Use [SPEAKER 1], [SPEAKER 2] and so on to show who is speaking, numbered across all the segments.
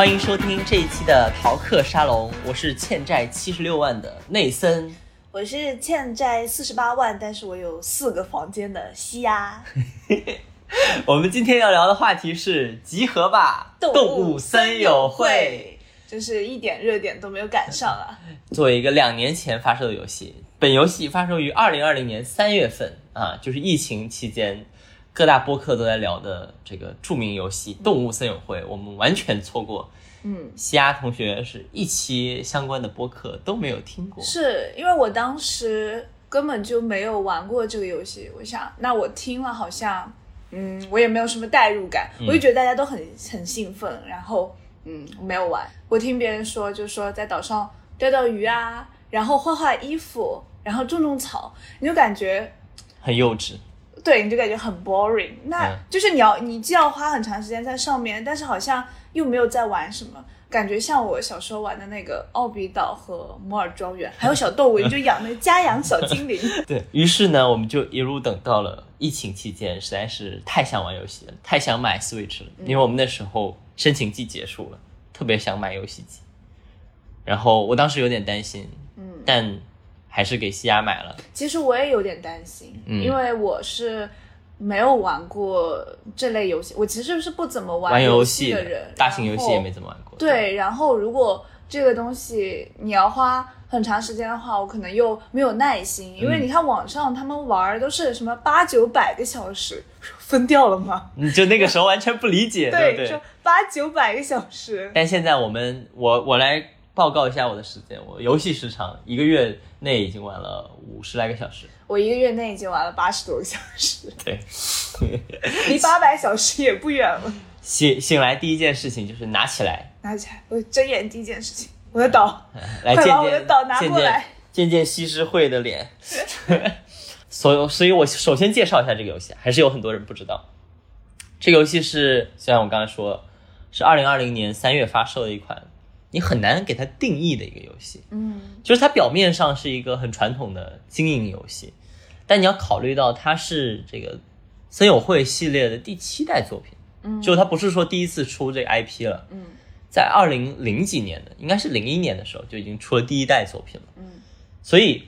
[SPEAKER 1] 欢迎收听这一期的逃课沙龙，我是欠债七十六万的内森。
[SPEAKER 2] 我是欠债四十八万，但是我有四个房间的西亚。
[SPEAKER 1] 我们今天要聊的话题是集合吧，动物森友会。
[SPEAKER 2] 就是一点热点都没有赶上啊！
[SPEAKER 1] 作为一个两年前发售的游戏，本游戏发售于二零二零年三月份啊，就是疫情期间各大播客都在聊的这个著名游戏《动物森友会》，我们完全错过。
[SPEAKER 2] 嗯，
[SPEAKER 1] 西亚同学是一期相关的播客都没有听过，
[SPEAKER 2] 是因为我当时根本就没有玩过这个游戏。我想，那我听了好像，嗯，我也没有什么代入感，我就觉得大家都很很兴奋，然后。嗯，没有玩。我听别人说，就是说在岛上钓钓鱼啊，然后画画衣服，然后种种草，你就感觉
[SPEAKER 1] 很幼稚。
[SPEAKER 2] 对，你就感觉很 boring。那就是你要，你既要花很长时间在上面，但是好像又没有在玩什么，感觉像我小时候玩的那个奥比岛和摩尔庄园，还有小动物，你就养那个家养小精灵。
[SPEAKER 1] 对于是呢，我们就一路等到了疫情期间，实在是太想玩游戏了，太想买 Switch 了，因为我们那时候。申请季结束了，特别想买游戏机，然后我当时有点担心，
[SPEAKER 2] 嗯，
[SPEAKER 1] 但还是给西亚买了。
[SPEAKER 2] 其实我也有点担心，因为我是没有玩过这类游戏，我其实是不怎么
[SPEAKER 1] 玩
[SPEAKER 2] 游
[SPEAKER 1] 戏
[SPEAKER 2] 的人，
[SPEAKER 1] 大型游戏也没怎么玩过。
[SPEAKER 2] 对，然后如果这个东西你要花很长时间的话，我可能又没有耐心，因为你看网上他们玩都是什么八九百个小时。分掉了吗？
[SPEAKER 1] 你就那个时候完全不理解，对不对？
[SPEAKER 2] 八九百个小时。
[SPEAKER 1] 但现在我们，我我来报告一下我的时间，我游戏时长一个月内已经玩了五十来个小时。
[SPEAKER 2] 我一个月内已经玩了八十多个小时。
[SPEAKER 1] 对，
[SPEAKER 2] 离八百小时也不远了。
[SPEAKER 1] 醒醒来第一件事情就是拿起来，
[SPEAKER 2] 拿起来。我睁眼第一件事情，我的岛，
[SPEAKER 1] 来见
[SPEAKER 2] 见我的岛拿过来，
[SPEAKER 1] 渐渐西施会的脸。所所以，我首先介绍一下这个游戏，还是有很多人不知道。这个游戏是，虽然我刚才说是二零二零年三月发售的一款，你很难给它定义的一个游戏。
[SPEAKER 2] 嗯，
[SPEAKER 1] 就是它表面上是一个很传统的经营游戏，但你要考虑到它是这个森友会系列的第七代作品。
[SPEAKER 2] 嗯，
[SPEAKER 1] 就它不是说第一次出这个 IP 了。
[SPEAKER 2] 嗯，
[SPEAKER 1] 在二零零几年的，应该是零一年的时候就已经出了第一代作品了。
[SPEAKER 2] 嗯，
[SPEAKER 1] 所以。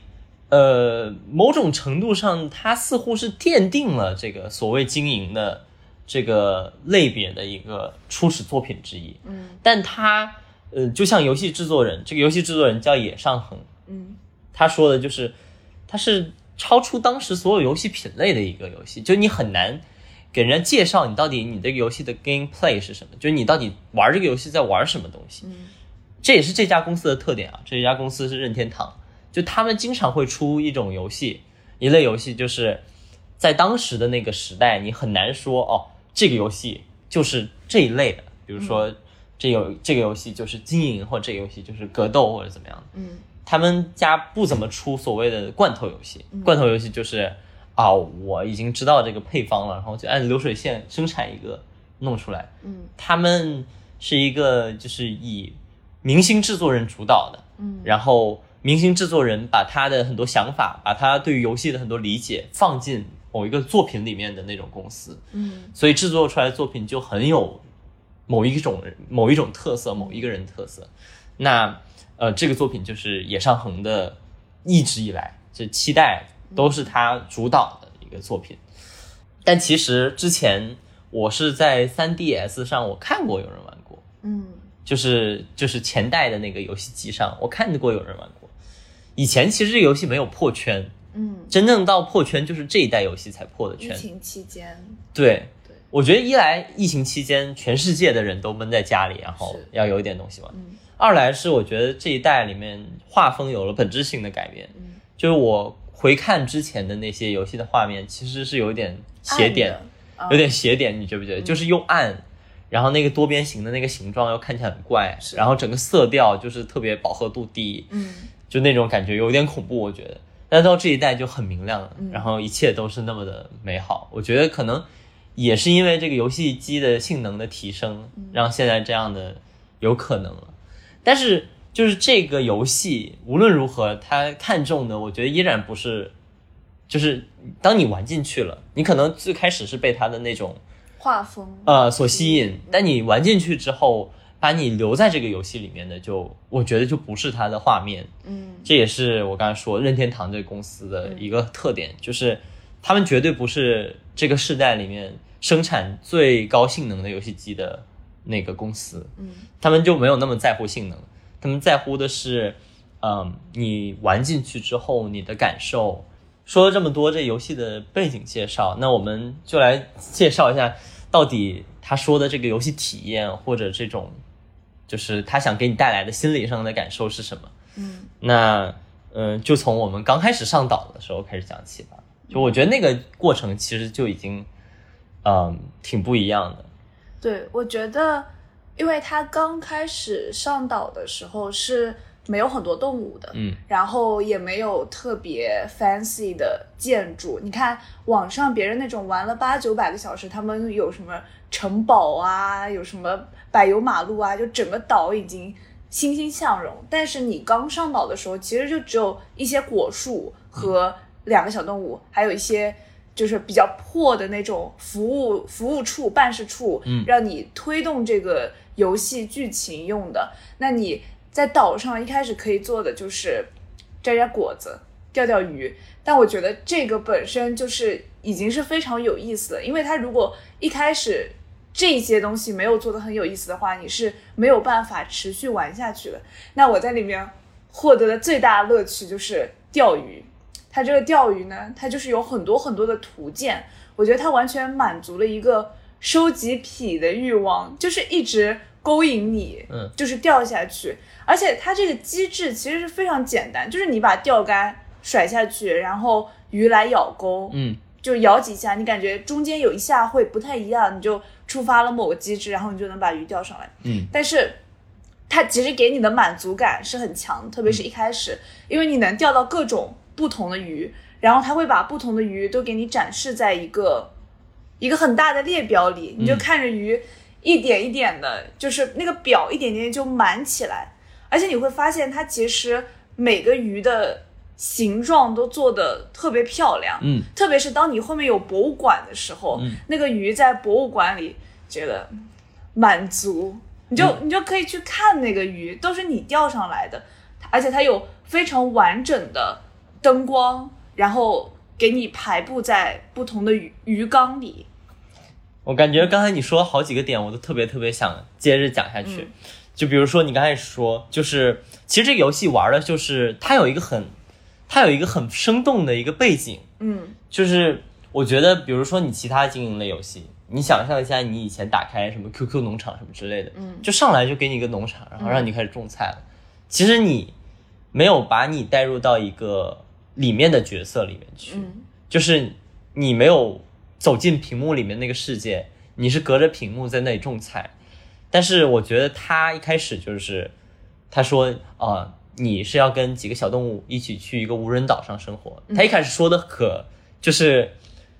[SPEAKER 1] 呃，某种程度上，它似乎是奠定了这个所谓经营的这个类别的一个初始作品之一。
[SPEAKER 2] 嗯，
[SPEAKER 1] 但它，呃，就像游戏制作人，这个游戏制作人叫野上恒。
[SPEAKER 2] 嗯，
[SPEAKER 1] 他说的就是，他是超出当时所有游戏品类的一个游戏，就你很难给人家介绍你到底你这个游戏的 gameplay 是什么，就是你到底玩这个游戏在玩什么东西。
[SPEAKER 2] 嗯，
[SPEAKER 1] 这也是这家公司的特点啊，这家公司是任天堂。就他们经常会出一种游戏，一类游戏，就是在当时的那个时代，你很难说哦，这个游戏就是这一类的。比如说，这有这个游戏就是经营，或者这个游戏就是格斗，或者怎么样的。
[SPEAKER 2] 嗯，
[SPEAKER 1] 他们家不怎么出所谓的罐头游戏。罐头游戏就是啊，我已经知道这个配方了，然后就按流水线生产一个弄出来。
[SPEAKER 2] 嗯，
[SPEAKER 1] 他们是一个就是以明星制作人主导的。
[SPEAKER 2] 嗯，
[SPEAKER 1] 然后。明星制作人把他的很多想法，把他对于游戏的很多理解放进某一个作品里面的那种公司，
[SPEAKER 2] 嗯，
[SPEAKER 1] 所以制作出来的作品就很有某一种某一种特色，某一个人特色。那呃，这个作品就是野上恒的，一直以来这期待都是他主导的一个作品。但其实之前我是在 3DS 上我看过有人玩过，
[SPEAKER 2] 嗯，
[SPEAKER 1] 就是就是前代的那个游戏机上我看过有人玩过。以前其实这个游戏没有破圈，
[SPEAKER 2] 嗯，
[SPEAKER 1] 真正到破圈就是这一代游戏才破的圈。
[SPEAKER 2] 疫情期间，
[SPEAKER 1] 对对，我觉得一来疫情期间全世界的人都闷在家里，然后要有一点东西玩；二来是我觉得这一代里面画风有了本质性的改变，
[SPEAKER 2] 嗯，
[SPEAKER 1] 就是我回看之前的那些游戏的画面，其实是有一点斜点，有点斜点，你觉不觉得？就是又暗，然后那个多边形的那个形状又看起来很怪，然后整个色调就是特别饱和度低，
[SPEAKER 2] 嗯。
[SPEAKER 1] 就那种感觉有点恐怖，我觉得，但到这一代就很明亮了，然后一切都是那么的美好。我觉得可能也是因为这个游戏机的性能的提升，让现在这样的有可能了。但是就是这个游戏无论如何，它看中的，我觉得依然不是，就是当你玩进去了，你可能最开始是被它的那种
[SPEAKER 2] 画风
[SPEAKER 1] 呃所吸引，但你玩进去之后。把你留在这个游戏里面的，就我觉得就不是它的画面。
[SPEAKER 2] 嗯，
[SPEAKER 1] 这也是我刚才说任天堂这个公司的一个特点，就是他们绝对不是这个时代里面生产最高性能的游戏机的那个公司。
[SPEAKER 2] 嗯，
[SPEAKER 1] 他们就没有那么在乎性能，他们在乎的是，嗯，你玩进去之后你的感受。说了这么多这游戏的背景介绍，那我们就来介绍一下，到底他说的这个游戏体验或者这种，就是他想给你带来的心理上的感受是什么？
[SPEAKER 2] 嗯，
[SPEAKER 1] 那嗯，就从我们刚开始上岛的时候开始讲起吧。就我觉得那个过程其实就已经，嗯，挺不一样的。
[SPEAKER 2] 对，我觉得，因为他刚开始上岛的时候是。没有很多动物的，
[SPEAKER 1] 嗯，
[SPEAKER 2] 然后也没有特别 fancy 的建筑。你看网上别人那种玩了八九百个小时，他们有什么城堡啊，有什么柏油马路啊，就整个岛已经欣欣向荣。但是你刚上岛的时候，其实就只有一些果树和两个小动物，还有一些就是比较破的那种服务服务处、办事处，
[SPEAKER 1] 嗯，
[SPEAKER 2] 让你推动这个游戏剧情用的。那你。在岛上一开始可以做的就是摘摘果子、钓钓鱼，但我觉得这个本身就是已经是非常有意思的，因为它如果一开始这些东西没有做的很有意思的话，你是没有办法持续玩下去的。那我在里面获得的最大乐趣就是钓鱼，它这个钓鱼呢，它就是有很多很多的图鉴，我觉得它完全满足了一个收集癖的欲望，就是一直勾引你，
[SPEAKER 1] 嗯，
[SPEAKER 2] 就是钓下去。而且它这个机制其实是非常简单，就是你把钓竿甩下去，然后鱼来咬钩，
[SPEAKER 1] 嗯，
[SPEAKER 2] 就咬几下，你感觉中间有一下会不太一样，你就触发了某个机制，然后你就能把鱼钓上来，
[SPEAKER 1] 嗯。
[SPEAKER 2] 但是它其实给你的满足感是很强，特别是一开始，因为你能钓到各种不同的鱼，然后它会把不同的鱼都给你展示在一个一个很大的列表里，你就看着鱼一点一点的，就是那个表一点点就满起来。而且你会发现，它其实每个鱼的形状都做的特别漂亮，
[SPEAKER 1] 嗯，
[SPEAKER 2] 特别是当你后面有博物馆的时候，
[SPEAKER 1] 嗯，
[SPEAKER 2] 那个鱼在博物馆里觉得满足，你就你就可以去看那个鱼，都是你钓上来的，而且它有非常完整的灯光，然后给你排布在不同的鱼鱼缸里。
[SPEAKER 1] 我感觉刚才你说好几个点，我都特别特别想接着讲下去。就比如说你刚才说，就是其实这个游戏玩的就是它有一个很，它有一个很生动的一个背景，
[SPEAKER 2] 嗯，
[SPEAKER 1] 就是我觉得，比如说你其他经营类游戏，你想象一下，你以前打开什么 QQ 农场什么之类的，
[SPEAKER 2] 嗯，
[SPEAKER 1] 就上来就给你一个农场，然后让你开始种菜了。其实你没有把你带入到一个里面的角色里面去，就是你没有走进屏幕里面那个世界，你是隔着屏幕在那里种菜。但是我觉得他一开始就是，他说啊，你是要跟几个小动物一起去一个无人岛上生活。他一开始说的可就是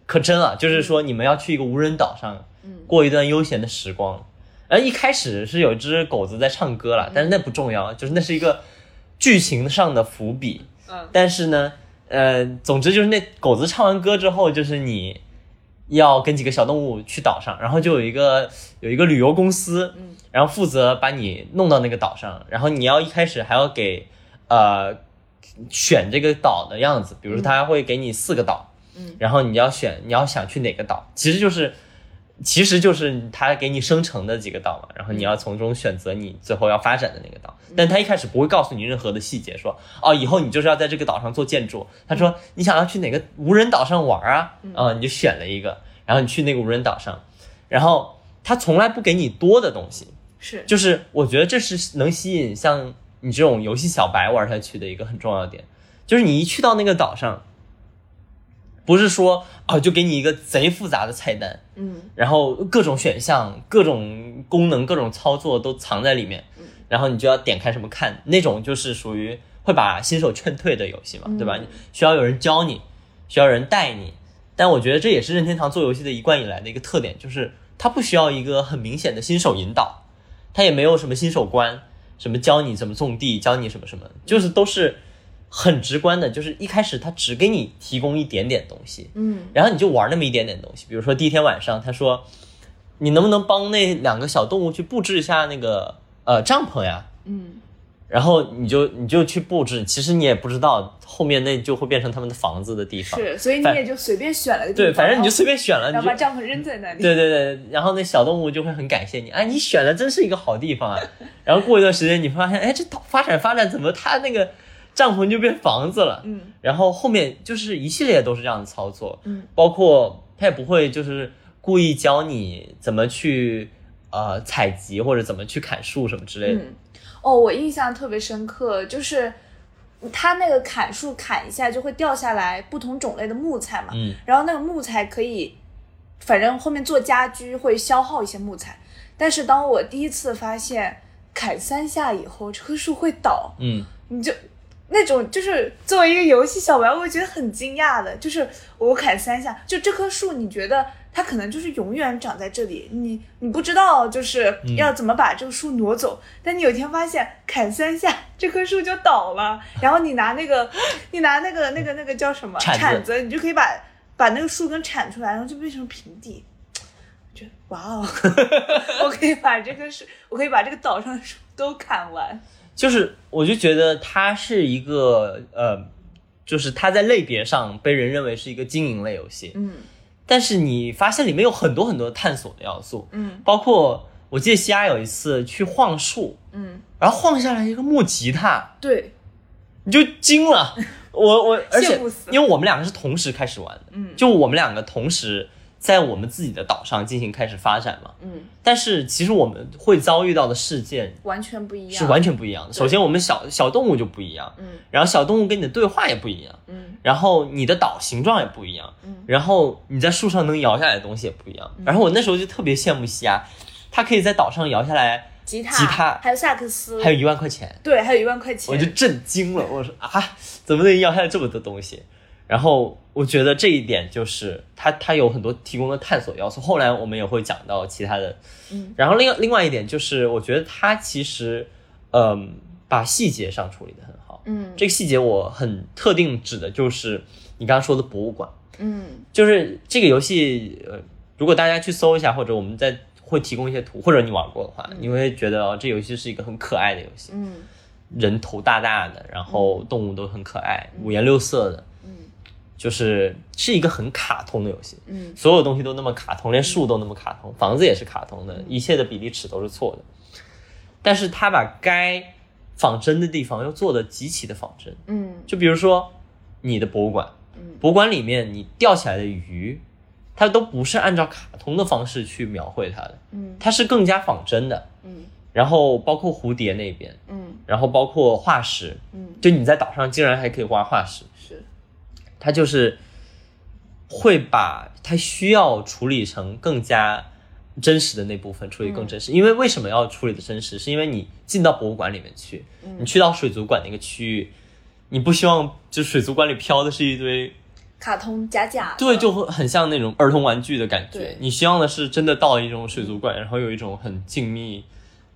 [SPEAKER 1] 可真了，就是说你们要去一个无人岛上，过一段悠闲的时光。而一开始是有一只狗子在唱歌了，但是那不重要，就是那是一个剧情上的伏笔。
[SPEAKER 2] 嗯，
[SPEAKER 1] 但是呢，呃，总之就是那狗子唱完歌之后，就是你。要跟几个小动物去岛上，然后就有一个有一个旅游公司，
[SPEAKER 2] 嗯，
[SPEAKER 1] 然后负责把你弄到那个岛上，然后你要一开始还要给呃选这个岛的样子，比如说他会给你四个岛，
[SPEAKER 2] 嗯，
[SPEAKER 1] 然后你要选你要想去哪个岛，其实就是。其实就是他给你生成的几个岛嘛，然后你要从中选择你最后要发展的那个岛。但他一开始不会告诉你任何的细节，说哦，以后你就是要在这个岛上做建筑。他说你想要去哪个无人岛上玩啊？啊，你就选了一个，然后你去那个无人岛上，然后他从来不给你多的东西，
[SPEAKER 2] 是，
[SPEAKER 1] 就是我觉得这是能吸引像你这种游戏小白玩下去的一个很重要的点，就是你一去到那个岛上。不是说啊，就给你一个贼复杂的菜单，
[SPEAKER 2] 嗯，
[SPEAKER 1] 然后各种选项、各种功能、各种操作都藏在里面，然后你就要点开什么看，那种就是属于会把新手劝退的游戏嘛，对吧？需要有人教你，需要人带你。但我觉得这也是任天堂做游戏的一贯以来的一个特点，就是它不需要一个很明显的新手引导，它也没有什么新手关，什么教你怎么种地，教你什么什么，就是都是。很直观的，就是一开始他只给你提供一点点东西，
[SPEAKER 2] 嗯，
[SPEAKER 1] 然后你就玩那么一点点东西。比如说第一天晚上，他说，你能不能帮那两个小动物去布置一下那个呃帐篷呀，
[SPEAKER 2] 嗯，
[SPEAKER 1] 然后你就你就去布置，其实你也不知道后面那就会变成他们的房子的地方。
[SPEAKER 2] 是，所以你也就随便选了个地方，
[SPEAKER 1] 对，反正你就随便选了，你就
[SPEAKER 2] 然后把帐篷扔在那里。
[SPEAKER 1] 对对对，然后那小动物就会很感谢你，哎，你选的真是一个好地方啊。然后过一段时间，你发现，哎，这发展发展怎么它那个帐篷就变房子了？
[SPEAKER 2] 嗯。
[SPEAKER 1] 然后后面就是一系列都是这样的操作，
[SPEAKER 2] 嗯，
[SPEAKER 1] 包括他也不会就是故意教你怎么去呃采集或者怎么去砍树什么之类的。
[SPEAKER 2] 嗯，哦，我印象特别深刻，就是他那个砍树砍一下就会掉下来不同种类的木材嘛，
[SPEAKER 1] 嗯。
[SPEAKER 2] 然后那个木材可以，反正后面做家居会消耗一些木材，但是当我第一次发现砍三下以后这棵树会倒，
[SPEAKER 1] 嗯。
[SPEAKER 2] 你就那种就是作为一个游戏小白，我会觉得很惊讶的，就是我砍三下，就这棵树，你觉得它可能就是永远长在这里，你你不知道就是要怎么把这个树挪走，但你有一天发现砍三下，这棵树就倒了，然后你拿那个 你拿那个那个那个叫什么
[SPEAKER 1] 铲子
[SPEAKER 2] 子，你就可以把把那个树根铲出来，然后就变成平地。我觉得哇哦，我可以把这棵树，我可以把这个岛上的树都砍完。
[SPEAKER 1] 就是我就觉得它是一个呃，就是它在类别上被人认为是一个经营类游戏，
[SPEAKER 2] 嗯。
[SPEAKER 1] 但是你发现里面有很多很多探索的要素，
[SPEAKER 2] 嗯。
[SPEAKER 1] 包括我记得西亚有一次去晃树，
[SPEAKER 2] 嗯，
[SPEAKER 1] 然后晃下来一个木吉他，
[SPEAKER 2] 对，
[SPEAKER 1] 你就惊了。我我而且因为我们两个是同时开始玩的，
[SPEAKER 2] 嗯。
[SPEAKER 1] 就我们两个同时在我们自己的岛上进行开始发展嘛。
[SPEAKER 2] 嗯，
[SPEAKER 1] 但是其实我们会遭遇到的事件
[SPEAKER 2] 完全不一样，
[SPEAKER 1] 是完全不一样的。首先，我们小小动物就不一样，
[SPEAKER 2] 嗯
[SPEAKER 1] 然后小动物跟你的对话也不一样，
[SPEAKER 2] 嗯
[SPEAKER 1] 然后你的岛形状也不一样，
[SPEAKER 2] 嗯
[SPEAKER 1] 然后你在树上能摇下来的东西也不一样。然后我那时候就特别羡慕西亚，他可以在岛上摇下来，
[SPEAKER 2] 吉他
[SPEAKER 1] 吉他
[SPEAKER 2] 还有萨克斯，
[SPEAKER 1] 还有一万块钱，
[SPEAKER 2] 对，还有一万块钱，
[SPEAKER 1] 我就震惊了。我说啊，怎么能摇下来这么多东西？然后我觉得这一点就是它它有很多提供的探索要素。后来我们也会讲到其他的，
[SPEAKER 2] 嗯，
[SPEAKER 1] 然后另另外一点就是，我觉得它其实嗯把细节上处理的很好。
[SPEAKER 2] 嗯
[SPEAKER 1] 这个细节我很特定指的就是你刚刚说的博物馆，
[SPEAKER 2] 嗯
[SPEAKER 1] 就是这个游戏，呃，如果大家去搜一下，或者我们在会提供一些图，或者你玩过的话，你会觉得哦，这游戏是一个很可爱的游戏，
[SPEAKER 2] 嗯
[SPEAKER 1] 人头大大的，然后动物都很可爱，五颜六色的，
[SPEAKER 2] 嗯
[SPEAKER 1] 就是是一个很卡通的游戏，
[SPEAKER 2] 嗯。
[SPEAKER 1] 所有东西都那么卡通，连树都那么卡通，房子也是卡通的，一切的比例尺都是错的，但是他把该仿真的地方又做的极其的仿真，
[SPEAKER 2] 嗯。
[SPEAKER 1] 就比如说你的博物馆，博物馆里面你钓起来的鱼，它都不是按照卡通的方式去描绘它的，
[SPEAKER 2] 嗯。
[SPEAKER 1] 它是更加仿真的。
[SPEAKER 2] 嗯。
[SPEAKER 1] 然后包括蝴蝶那边，
[SPEAKER 2] 嗯。
[SPEAKER 1] 然后包括化石，
[SPEAKER 2] 嗯，
[SPEAKER 1] 就你在岛上竟然还可以挖化石，
[SPEAKER 2] 是，
[SPEAKER 1] 它就是会把它需要处理成更加真实的那部分处理更真实。因为为什么要处理的真实？是因为你进到博物馆里面去，你去到水族馆那个区域，你不希望就水族馆里飘的是一堆，
[SPEAKER 2] 卡通假假，
[SPEAKER 1] 对，就会很像那种儿童玩具的感觉。你希望的是真的到一种水族馆，然后有一种很静谧、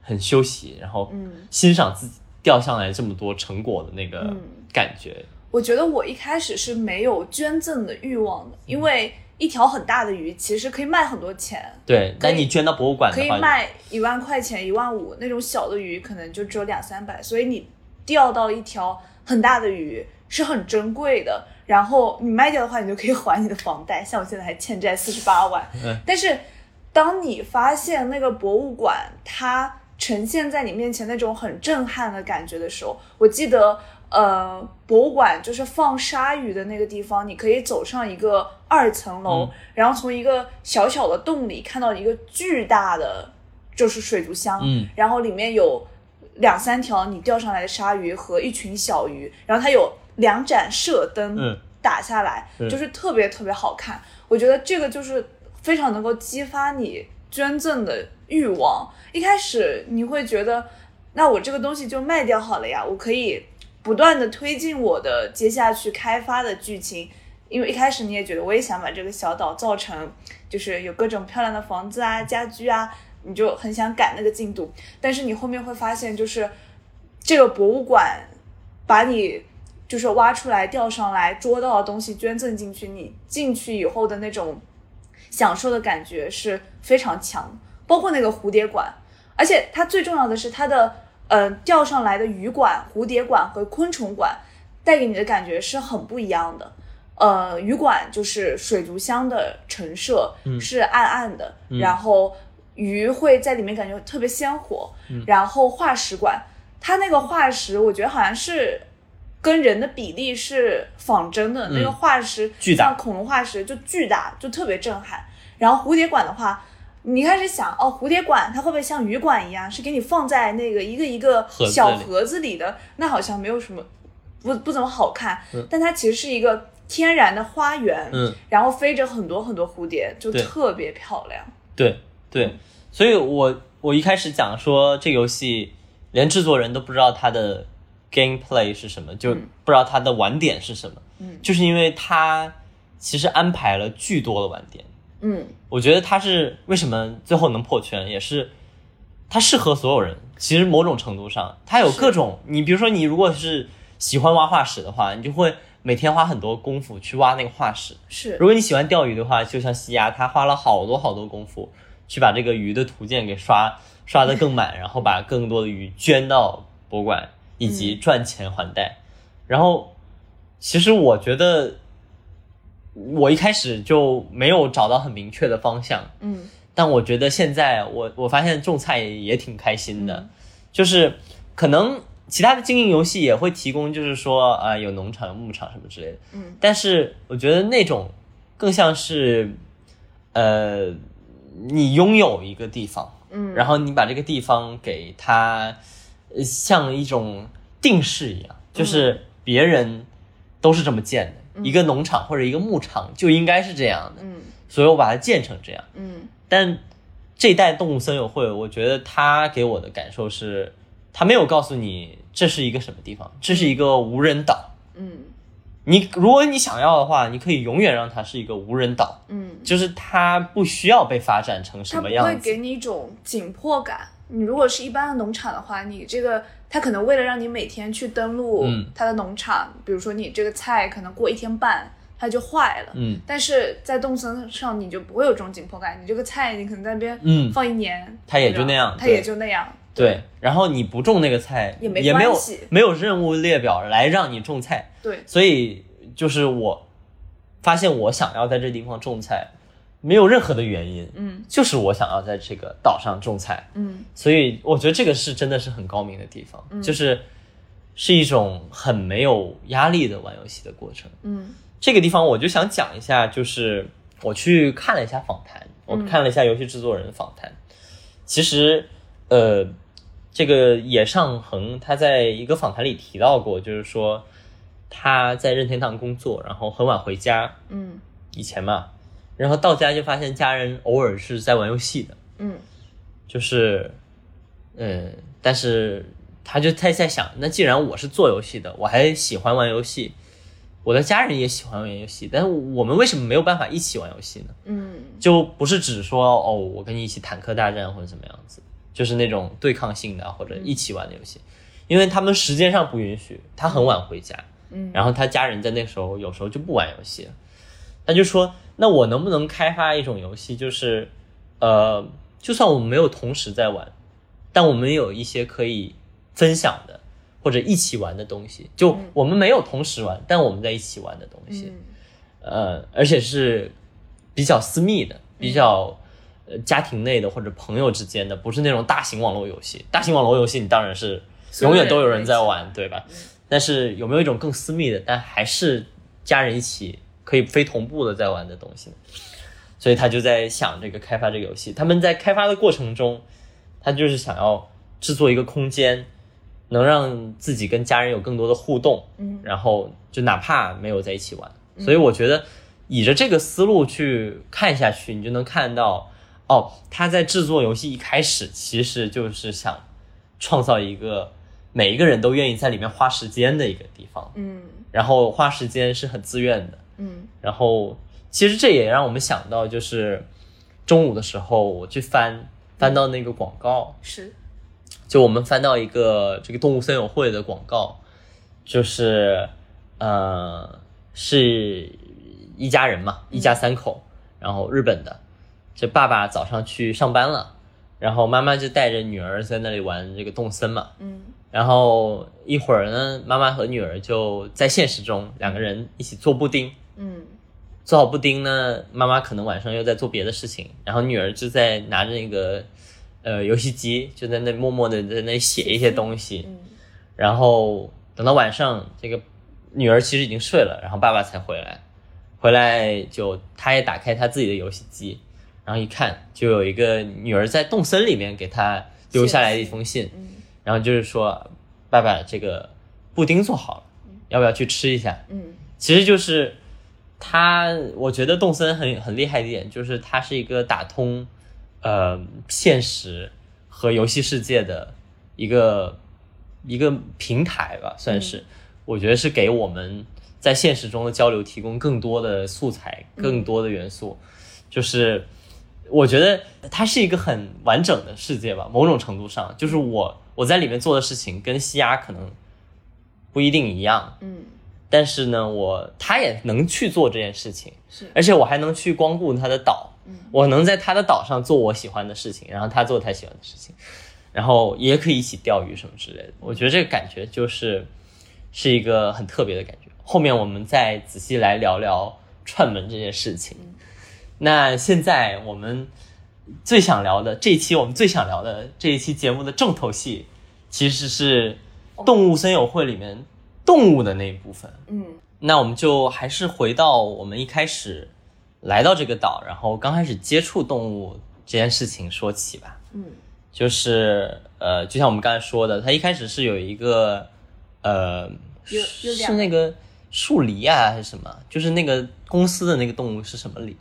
[SPEAKER 1] 很休息，然后
[SPEAKER 2] 嗯
[SPEAKER 1] 欣赏自己掉下来这么多成果的那个
[SPEAKER 2] 嗯
[SPEAKER 1] 感觉。
[SPEAKER 2] 我觉得我一开始是没有捐赠的欲望的，因为一条很大的鱼其实可以卖很多钱，
[SPEAKER 1] 对，但你捐到博物馆
[SPEAKER 2] 可以，卖一万块钱、一万五，那种小的鱼可能就只有两三百，所以你钓到一条很大的鱼是很珍贵的。然后你卖掉的话，你就可以还你的房贷。像我现在还欠债四十八万，
[SPEAKER 1] 嗯
[SPEAKER 2] 但是当你发现那个博物馆它呈现在你面前那种很震撼的感觉的时候，我记得。呃，博物馆就是放鲨鱼的那个地方，你可以走上一个二层楼，
[SPEAKER 1] 嗯
[SPEAKER 2] 然后从一个小小的洞里看到一个巨大的就是水族箱，
[SPEAKER 1] 嗯，
[SPEAKER 2] 然后里面有两三条你钓上来的鲨鱼和一群小鱼，然后它有两盏射灯
[SPEAKER 1] 嗯
[SPEAKER 2] 打下来，
[SPEAKER 1] 是
[SPEAKER 2] 就是特别特别好看。我觉得这个就是非常能够激发你捐赠的欲望。一开始你会觉得，那我这个东西就卖掉好了呀，我可以不断的推进我的接下去开发的剧情。因为一开始你也觉得，我也想把这个小岛造成，就是有各种漂亮的房子啊、家居啊，你就很想赶那个进度。但是你后面会发现，就是这个博物馆把你就是挖出来、钓上来、捉到的东西捐赠进去，你进去以后的那种享受的感觉是非常强。包括那个蝴蝶馆，而且它最重要的是它的呃钓上来的鱼馆、蝴蝶馆和昆虫馆带给你的感觉是很不一样的。呃，鱼馆就是水族箱的陈设，是暗暗的，然后鱼会在里面感觉特别鲜活。然后化石馆，它那个化石我觉得好像是跟人的比例是仿真的，那个化石
[SPEAKER 1] 巨大
[SPEAKER 2] 像恐龙化石就巨大，就特别震撼。然后蝴蝶馆的话，你开始想哦，蝴蝶馆它会不会像鱼馆一样，是给你放在那个一个一个小盒子里的？那好像没有什么不不怎么好看，但它其实是一个天然的花园，
[SPEAKER 1] 嗯，
[SPEAKER 2] 然后飞着很多很多蝴蝶，就特别漂亮。
[SPEAKER 1] 对对，所以我我一开始讲说这个游戏连制作人都不知道它的 gameplay 是什么，就不知道它的玩点是什么，
[SPEAKER 2] 嗯。
[SPEAKER 1] 就是因为它其实安排了巨多的玩点。
[SPEAKER 2] 嗯
[SPEAKER 1] 我觉得他是为什么最后能破圈，也是他适合所有人。其实某种程度上，他有各种，你比如说你如果是喜欢挖化石的话，你就会每天花很多功夫去挖那个化石。
[SPEAKER 2] 是
[SPEAKER 1] 如果你喜欢钓鱼的话，就像西亚，他花了好多好多功夫去把这个鱼的图鉴给刷刷的更满，然后把更多的鱼捐到博物馆，以及赚钱还贷。然后，其实我觉得，我一开始就没有找到很明确的方向，
[SPEAKER 2] 嗯。
[SPEAKER 1] 但我觉得现在我我发现种菜也挺开心的，就是可能其他的经营游戏也会提供，就是说啊、呃有农场、有牧场什么之类的，
[SPEAKER 2] 嗯，
[SPEAKER 1] 但是我觉得那种更像是，呃，你拥有一个地方，
[SPEAKER 2] 嗯，
[SPEAKER 1] 然后你把这个地方给它，呃像一种定式一样，就是别人都是这么建的，一个农场或者一个牧场就应该是这样的，
[SPEAKER 2] 嗯
[SPEAKER 1] 所以我把它建成这样。
[SPEAKER 2] 嗯
[SPEAKER 1] 但这一代动物森友会，我觉得它给我的感受是，它没有告诉你这是一个什么地方，这是一个无人岛。
[SPEAKER 2] 嗯
[SPEAKER 1] 你如果你想要的话，你可以永远让它是一个无人岛，
[SPEAKER 2] 嗯，
[SPEAKER 1] 就是它不需要被发展成什
[SPEAKER 2] 它不会
[SPEAKER 1] 么样子。
[SPEAKER 2] 给你一种紧迫感。你如果是一般的农场的话，你这个它可能为了让你每天去登录
[SPEAKER 1] 嗯。
[SPEAKER 2] 它的农场，比如说你这个菜可能过一天半它就坏了，
[SPEAKER 1] 嗯。
[SPEAKER 2] 但是在动森上你就不会有这种紧迫感，你这个菜你可能在那边
[SPEAKER 1] 嗯，
[SPEAKER 2] 放一年，
[SPEAKER 1] 它也就那样
[SPEAKER 2] 它也就那样，
[SPEAKER 1] 对。然后你不种那个菜
[SPEAKER 2] 也没
[SPEAKER 1] 没有
[SPEAKER 2] 关系。
[SPEAKER 1] 没有任务列表来让你种菜，
[SPEAKER 2] 对，
[SPEAKER 1] 所以就是我发现我想要在这地方种菜，没有任何的原因，
[SPEAKER 2] 嗯。
[SPEAKER 1] 就是我想要在这个岛上种菜，
[SPEAKER 2] 嗯。
[SPEAKER 1] 所以我觉得这个是真的是很高明的地方，
[SPEAKER 2] 嗯。
[SPEAKER 1] 就是是一种很没有压力的玩游戏的过程。
[SPEAKER 2] 嗯。
[SPEAKER 1] 这个地方我就想讲一下，就是我去看了一下访谈，我看了一下游戏制作人访谈，其实呃，这个野上恒他在一个访谈里提到过，就是说他在任天堂工作，然后很晚回家，
[SPEAKER 2] 嗯。
[SPEAKER 1] 以前嘛，然后到家就发现家人偶尔是在玩游戏的，
[SPEAKER 2] 嗯。
[SPEAKER 1] 就是，嗯，但是他就他在想，那既然我是做游戏的，我还喜欢玩游戏，我的家人也喜欢玩游戏，但是我们为什么没有办法一起玩游戏呢？
[SPEAKER 2] 嗯。
[SPEAKER 1] 就不是只说哦，我跟你一起坦克大战或者怎么样子，就是那种对抗性的或者一起玩的游戏，因为他们时间上不允许，他很晚回家，
[SPEAKER 2] 嗯。
[SPEAKER 1] 然后他家人在那时候有时候就不玩游戏了，他就说，那我能不能开发一种游戏，就是，呃，就算我们没有同时在玩，但我们有一些可以分享的或者一起玩的东西，就我们没有同时玩，但我们在一起玩的东西，
[SPEAKER 2] 嗯
[SPEAKER 1] 呃，而且是比较私密的，比较呃家庭内的或者朋友之间的，不是那种大型网络游戏。大型网络游戏你当然是永远都有人在玩，对吧？但是有没有一种更私密的，但还是家人一起可以非同步的在玩的东西呢？所以他就在想这个开发这个游戏。他们在开发的过程中，他就是想要制作一个空间，能让自己跟家人有更多的互动，
[SPEAKER 2] 嗯
[SPEAKER 1] 然后就哪怕没有在一起玩。所以我觉得，以着这个思路去看下去，你就能看到，哦，他在制作游戏一开始其实就是想创造一个每一个人都愿意在里面花时间的一个地方，
[SPEAKER 2] 嗯
[SPEAKER 1] 然后花时间是很自愿的。
[SPEAKER 2] 嗯
[SPEAKER 1] 然后其实这也让我们想到，就是中午的时候我去翻翻到那个广告，
[SPEAKER 2] 是。
[SPEAKER 1] 就我们翻到一个这个动物森友会的广告，就是呃是一家人嘛，一家三口，然后日本的，这爸爸早上去上班了，然后妈妈就带着女儿在那里玩这个动森嘛，
[SPEAKER 2] 嗯。
[SPEAKER 1] 然后一会儿呢，妈妈和女儿就在现实中两个人一起做布丁，
[SPEAKER 2] 嗯
[SPEAKER 1] 做好布丁呢，妈妈可能晚上又在做别的事情，然后女儿就在拿着那个呃游戏机，就在那默默的在那写一些东西，
[SPEAKER 2] 嗯。
[SPEAKER 1] 然后等到晚上，这个女儿其实已经睡了，然后爸爸才回来，回来就他也打开他自己的游戏机，然后一看就有一个女儿在动森里面给他留下来的一封信，
[SPEAKER 2] 嗯
[SPEAKER 1] 然后就是说爸爸这个布丁做好了，要不要去吃一下？
[SPEAKER 2] 嗯？
[SPEAKER 1] 其实就是他，我觉得动森很很厉害的一点就是它是一个打通呃现实和游戏世界的一个一个平台吧，算是，我觉得是给我们在现实中的交流提供更多的素材，更多的元素，就是我觉得它是一个很完整的世界吧，某种程度上，就是我我在里面做的事情跟西亚可能不一定一样，
[SPEAKER 2] 嗯
[SPEAKER 1] 但是呢，我他也能去做这件事情，
[SPEAKER 2] 是
[SPEAKER 1] 而且我还能去光顾他的岛，
[SPEAKER 2] 嗯
[SPEAKER 1] 我能在他的岛上做我喜欢的事情，然后他做他喜欢的事情，然后也可以一起钓鱼什么之类的。我觉得这个感觉就是是一个很特别的感觉。后面我们再仔细来聊聊串门这件事情。那现在我们最想聊的这一期，我们最想聊的这一期节目的重头戏，其实是动物森友会里面动物的那一部分。
[SPEAKER 2] 嗯。
[SPEAKER 1] 那我们就还是回到我们一开始来到这个岛，然后刚开始接触动物这件事情说起吧。
[SPEAKER 2] 嗯。
[SPEAKER 1] 就是呃，就像我们刚才说的，它一开始是有一个呃，
[SPEAKER 2] 有有
[SPEAKER 1] 是那个树狸啊还是什么？就是那个公司的那个动物是什么狸？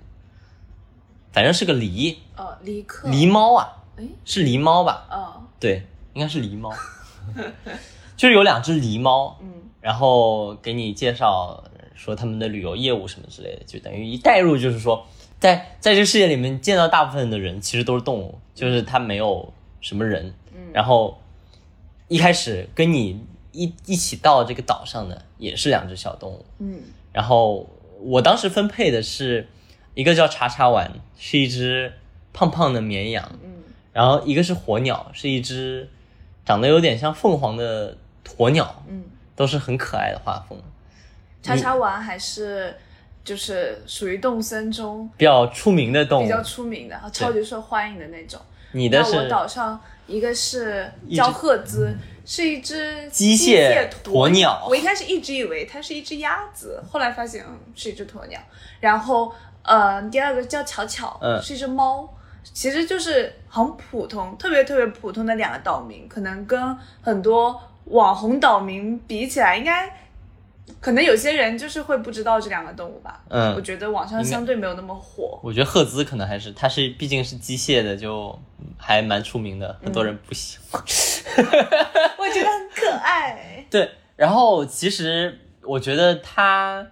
[SPEAKER 1] 反正是个狸，
[SPEAKER 2] 哦，狸克
[SPEAKER 1] 狸猫啊，
[SPEAKER 2] 哎
[SPEAKER 1] 是狸猫吧？
[SPEAKER 2] 哦。
[SPEAKER 1] 对，应该是狸猫，就是有两只狸猫，
[SPEAKER 2] 嗯
[SPEAKER 1] 然后给你介绍说他们的旅游业务什么之类的，就等于一带入，就是说，在在这个世界里面见到大部分的人其实都是动物，就是他没有什么人。
[SPEAKER 2] 嗯。
[SPEAKER 1] 然后一开始跟你一一起到这个岛上的也是两只小动物，
[SPEAKER 2] 嗯。
[SPEAKER 1] 然后我当时分配的是一个叫茶茶丸，是一只胖胖的绵羊，
[SPEAKER 2] 嗯。
[SPEAKER 1] 然后一个是火鸟，是一只长得有点像凤凰的鸵鸟，
[SPEAKER 2] 嗯，
[SPEAKER 1] 都是很可爱的画风。
[SPEAKER 2] 叉叉丸还是就是属于动森中
[SPEAKER 1] 比较出名的动物，
[SPEAKER 2] 比较出名的，超级受欢迎的那种。
[SPEAKER 1] 你的
[SPEAKER 2] 那我岛上一个是叫赫兹，是一只
[SPEAKER 1] 机
[SPEAKER 2] 械
[SPEAKER 1] 械鸵鸟
[SPEAKER 2] 我一开始一直以为它是一只鸭子，后来发现嗯是一只鸵鸟。然后呃，第二个叫巧巧，
[SPEAKER 1] 嗯
[SPEAKER 2] 是一只猫。其实就是很普通，特别特别普通的两个岛民，可能跟很多网红岛民比起来，应该可能有些人就是会不知道这两个动物吧。
[SPEAKER 1] 嗯
[SPEAKER 2] 我觉得网上相对没有那么火。
[SPEAKER 1] 我觉得赫兹可能还是它是毕竟是机械的，就嗯还蛮出名的，很多人不喜欢。
[SPEAKER 2] 我觉得很可爱。
[SPEAKER 1] 对，然后其实我觉得它，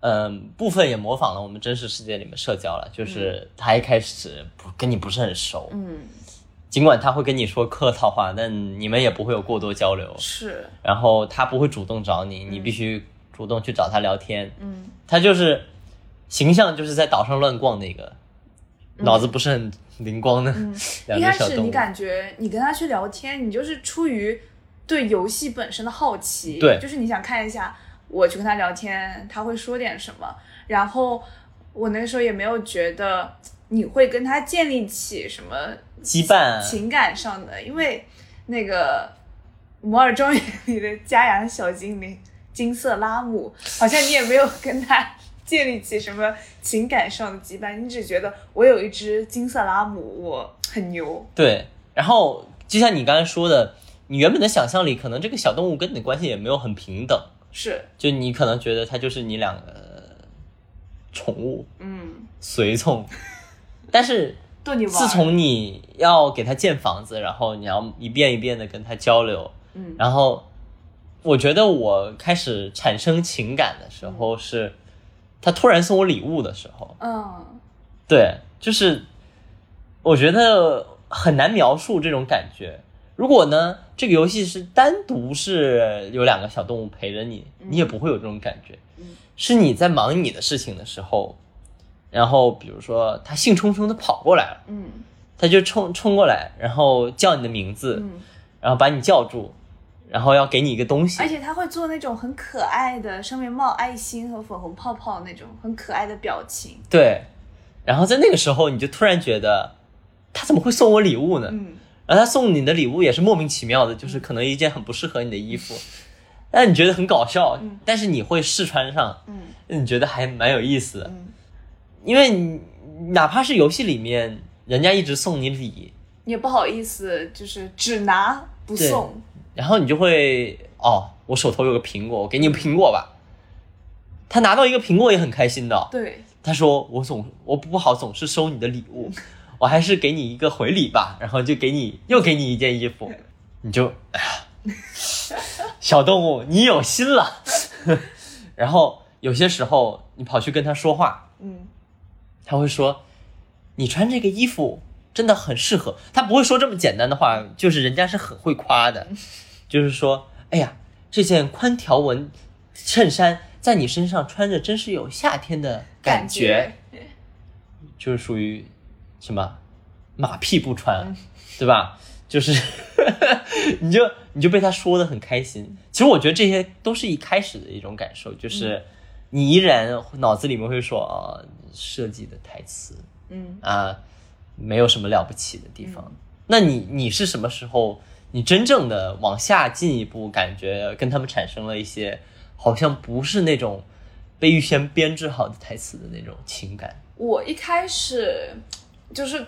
[SPEAKER 1] 嗯、部分也模仿了我们真实世界里面社交了，就是他一开始不跟你不是很熟，
[SPEAKER 2] 嗯，
[SPEAKER 1] 尽管他会跟你说客套话，但你们也不会有过多交流。
[SPEAKER 2] 是，
[SPEAKER 1] 然后他不会主动找你，你必须主动去找他聊天。
[SPEAKER 2] 嗯
[SPEAKER 1] 他就是形象就是在岛上乱逛的一个，脑子不是很灵光的、
[SPEAKER 2] 嗯。
[SPEAKER 1] 两
[SPEAKER 2] 一开始你。感觉你跟他去聊天，你就是出于对游戏本身的好奇，
[SPEAKER 1] 对
[SPEAKER 2] 就是你想看一下我去跟他聊天，他会说点什么。然后我那时候也没有觉得你会跟他建立起什么
[SPEAKER 1] 羁绊
[SPEAKER 2] 情感上的，因为那个《摩尔庄园》里的家养小精灵金色拉姆，好像你也没有跟他建立起什么情感上的羁绊，你只觉得我有一只金色拉姆，我很牛。
[SPEAKER 1] 对，然后就像你刚才说的，你原本的想象里，可能这个小动物跟你的关系也没有很平等，
[SPEAKER 2] 是，
[SPEAKER 1] 就你可能觉得它就是你两个宠物
[SPEAKER 2] 嗯，
[SPEAKER 1] 随从，但是。自从你要给他建房子，然后你要一遍一遍的跟他交流，
[SPEAKER 2] 嗯
[SPEAKER 1] 然后我觉得我开始产生情感的时候是，他突然送我礼物的时候，
[SPEAKER 2] 嗯
[SPEAKER 1] 对，就是我觉得很难描述这种感觉。如果呢，这个游戏是单独是有两个小动物陪着你，你也不会有这种感觉。
[SPEAKER 2] 嗯
[SPEAKER 1] 是你在忙你的事情的时候，然后比如说他兴冲冲的跑过来了，
[SPEAKER 2] 嗯。
[SPEAKER 1] 他就冲冲过来，然后叫你的名字，
[SPEAKER 2] 嗯，
[SPEAKER 1] 然后把你叫住，然后要给你一个东西。
[SPEAKER 2] 而，且他会做那种很可爱的，上面冒爱心和粉红泡泡那种很可爱的表情。
[SPEAKER 1] 对，然后在那个时候你就突然觉得他怎么会送我礼物呢？
[SPEAKER 2] 嗯，
[SPEAKER 1] 然后他送你的礼物也是莫名其妙的，就是可能一件很不适合你的衣服，但你觉得很搞笑，但是你会试穿上，
[SPEAKER 2] 嗯。
[SPEAKER 1] 你觉得还蛮有意思的，
[SPEAKER 2] 嗯，
[SPEAKER 1] 因为你哪怕是游戏里面人家一直送你礼，
[SPEAKER 2] 你也不好意思，就是只拿不送。
[SPEAKER 1] 然后你就会哦，我手头有个苹果，我给你个苹果吧。他拿到一个苹果也很开心的，
[SPEAKER 2] 对，
[SPEAKER 1] 他说我总我不好总是收你的礼物，我还是给你一个回礼吧，然后就给你又给你一件衣服，你就哎呀，小动物你有心了。然后有些时候你跑去跟他说话，
[SPEAKER 2] 嗯
[SPEAKER 1] 他会说你穿这个衣服真的很适合。他不会说这么简单的话，就是人家是很会夸的，就是说哎呀这件宽条纹衬衫在你身上穿着真是有夏天的感觉。就是属于什么马屁不穿，对吧？就是 你就你就被他说的很开心。其实我觉得这些都是一开始的一种感受，就是你依然脑子里面会说啊，设计的台词
[SPEAKER 2] 嗯
[SPEAKER 1] 啊，没有什么了不起的地方。那你你是什么时候你真正的往下进一步，感觉跟他们产生了一些好像不是那种被预先编制好的台词的那种情感？
[SPEAKER 2] 我一开始就是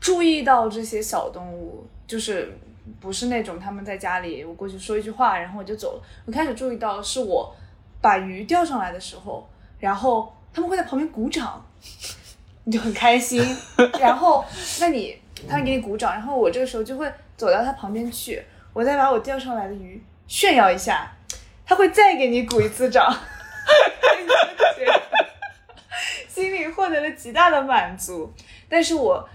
[SPEAKER 2] 注意到这些小动物，就是不是那种他们在家里我过去说一句话，然后我就走了。我开始注意到是我把鱼钓上来的时候，然后他们会在旁边鼓掌，你就很开心。然后那你他们给你鼓掌，然后我这个时候就会走到他旁边去，我再把我钓上来的鱼炫耀一下，他会再给你鼓一次掌。你就觉得心里获得了极大的满足。但是我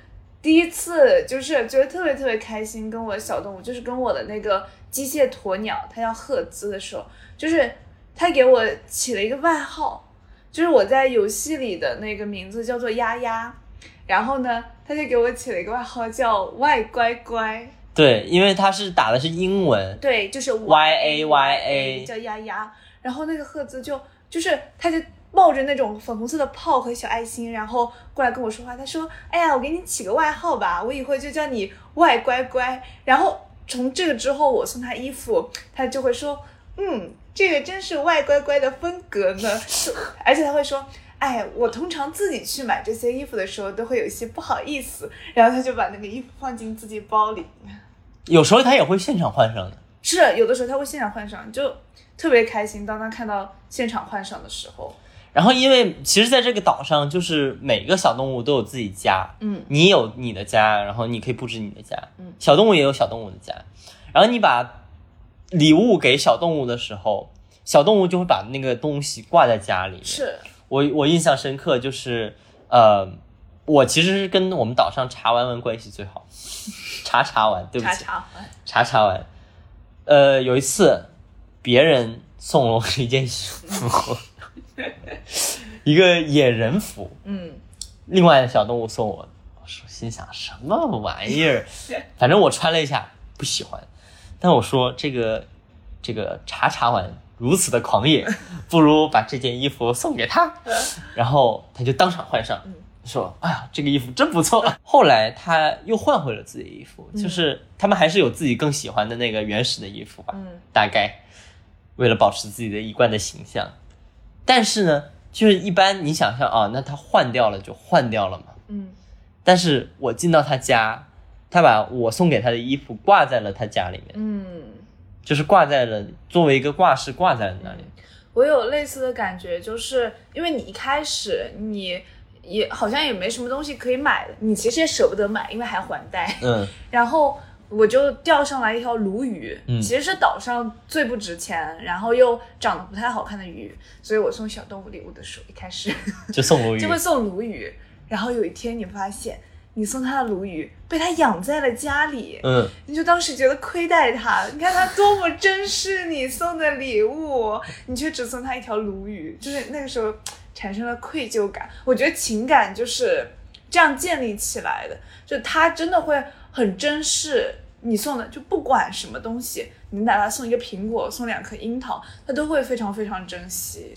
[SPEAKER 2] 第一次就是觉得特别特别开心，跟我的小动物，就是跟我的那个机械鸵鸟，它叫赫兹的时候，就是它给我起了一个外号，就是我在游戏里的那个名字叫做丫丫，然后呢，他就给我起了一个外号叫外乖乖，
[SPEAKER 1] 对，因为他是打的是英文，
[SPEAKER 2] 对，就是
[SPEAKER 1] Y A Y A
[SPEAKER 2] 叫丫丫。然后那个赫兹就就是他就冒着那种粉红色的泡和小爱心，然后过来跟我说话。他说：“哎呀，我给你起个外号吧，我以后就叫你外乖乖。”然后从这个之后，我送他衣服，他就会说：“嗯，这个真是外乖乖的风格呢。”而且他会说。哎，我通常自己去买这些衣服的时候，都会有一些不好意思，然后他就把那个衣服放进自己包里。
[SPEAKER 1] 有时候他也会现场换上的。
[SPEAKER 2] 是有的时候他会现场换上，就特别开心。当他看到现场换上的时候，
[SPEAKER 1] 然后，因为其实在这个岛上，就是每个小动物都有自己家，
[SPEAKER 2] 嗯，
[SPEAKER 1] 你有你的家，然后你可以布置你的家，
[SPEAKER 2] 嗯，
[SPEAKER 1] 小动物也有小动物的家，然后你把礼物给小动物的时候，小动物就会把那个东西挂在家里面。
[SPEAKER 2] 是。
[SPEAKER 1] 我我印象深刻，就是呃，我其实是跟我们岛上茶玩玩关系最好，茶茶玩，对不起，
[SPEAKER 2] 茶茶，
[SPEAKER 1] 茶茶丸。呃，有一次别人送了我一件衣服，一个野人服，
[SPEAKER 2] 嗯，
[SPEAKER 1] 另外的小动物送我，我说心想什么玩意儿，反正我穿了一下不喜欢，但我说这个这个茶茶丸如此的狂野，不如把这件衣服送给他，然后他就当场换上，说哎呀这个衣服真不错。后来他又换回了自己的衣服，就是他们还是有自己更喜欢的那个原始的衣服吧，
[SPEAKER 2] 嗯
[SPEAKER 1] 大概为了保持自己的一贯的形象，但是呢，就是一般你想象啊，那他换掉了就换掉了嘛。
[SPEAKER 2] 嗯
[SPEAKER 1] 但是我进到他家，他把我送给他的衣服挂在了他家里面，
[SPEAKER 2] 嗯，
[SPEAKER 1] 就是挂在了作为一个挂饰挂在了那里。
[SPEAKER 2] 我有类似的感觉，就是因为你一开始你也好像也没什么东西可以买的，你其实也舍不得买，因为还要还贷。
[SPEAKER 1] 嗯，
[SPEAKER 2] 然后我就钓上来一条鲈鱼，
[SPEAKER 1] 嗯
[SPEAKER 2] 其实是岛上最不值钱，然后又长得不太好看的鱼，所以我送小动物礼物的时候，一开始
[SPEAKER 1] 就送鲈鱼
[SPEAKER 2] 就。会送鲈鱼。然后有一天你发现，你送他的鲈鱼被他养在了家里，
[SPEAKER 1] 嗯，
[SPEAKER 2] 你就当时觉得亏待他，你看他多么珍视你送的礼物，你却只送他一条鲈鱼，就是那个时候产生了愧疚感。我觉得情感就是这样建立起来的。就他真的会很珍视你送的，就不管什么东西，你哪怕送一个苹果，送两颗樱桃，他都会非常非常珍惜。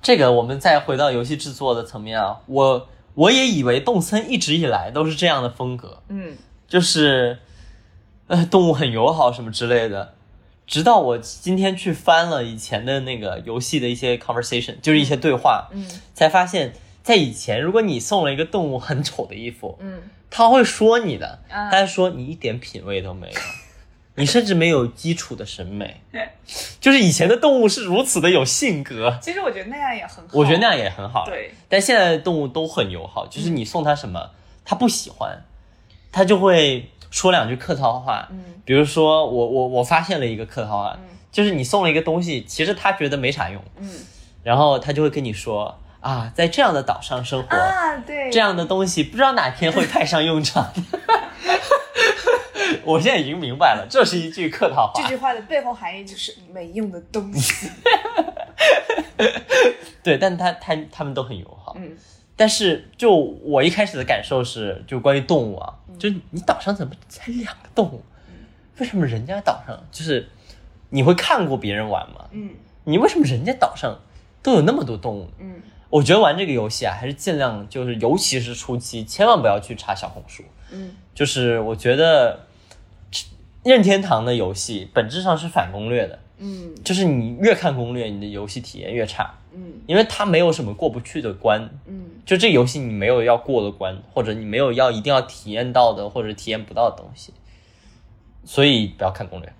[SPEAKER 1] 这个我们再回到游戏制作的层面啊，我我也以为动森一直以来都是这样的风格，
[SPEAKER 2] 嗯，
[SPEAKER 1] 就是呃动物很友好什么之类的。直到我今天去翻了以前的那个游戏的一些 conversation，就是一些对话，
[SPEAKER 2] 嗯，
[SPEAKER 1] 才发现，在以前，如果你送了一个动物很丑的衣服，
[SPEAKER 2] 嗯，
[SPEAKER 1] 他会说你的，
[SPEAKER 2] 啊。
[SPEAKER 1] 他说你一点品味都没有，你甚至没有基础的审美，对就是以前的动物是如此的有性格，
[SPEAKER 2] 其实我觉得那样也很好，
[SPEAKER 1] 我觉得那样也很好，
[SPEAKER 2] 对，
[SPEAKER 1] 但现在的动物都很友好，就是你送它什么，它不喜欢，它就会说两句客套话，
[SPEAKER 2] 嗯。
[SPEAKER 1] 比如说我我我发现了一个客套话，
[SPEAKER 2] 嗯
[SPEAKER 1] 就是你送了一个东西，其实它觉得没啥用，
[SPEAKER 2] 嗯。
[SPEAKER 1] 然后它就会跟你说啊，在这样的岛上生活，
[SPEAKER 2] 啊，对，
[SPEAKER 1] 这样的东西不知道哪天会派上用场。我现在已经明白了，这是一句客套话。
[SPEAKER 2] 这句话的背后含义就是没用的东西。
[SPEAKER 1] 对，但他他他们都很友好。
[SPEAKER 2] 嗯
[SPEAKER 1] 但是就我一开始的感受是，就关于动物啊，
[SPEAKER 2] 嗯
[SPEAKER 1] 就你岛上怎么才两个动物？为什么人家岛上就是你会看过别人玩吗？
[SPEAKER 2] 嗯
[SPEAKER 1] 你为什么人家岛上都有那么多动物？
[SPEAKER 2] 嗯
[SPEAKER 1] 我觉得玩这个游戏啊，还是尽量就是，尤其是初期，千万不要去查小红书。
[SPEAKER 2] 嗯
[SPEAKER 1] 就是我觉得任天堂的游戏本质上是反攻略的，
[SPEAKER 2] 嗯
[SPEAKER 1] 就是你越看攻略，你的游戏体验越差，
[SPEAKER 2] 嗯
[SPEAKER 1] 因为它没有什么过不去的关。
[SPEAKER 2] 嗯
[SPEAKER 1] 就这个游戏你没有要过的关，或者你没有要一定要体验到的或者体验不到的东西，所以不要看攻略。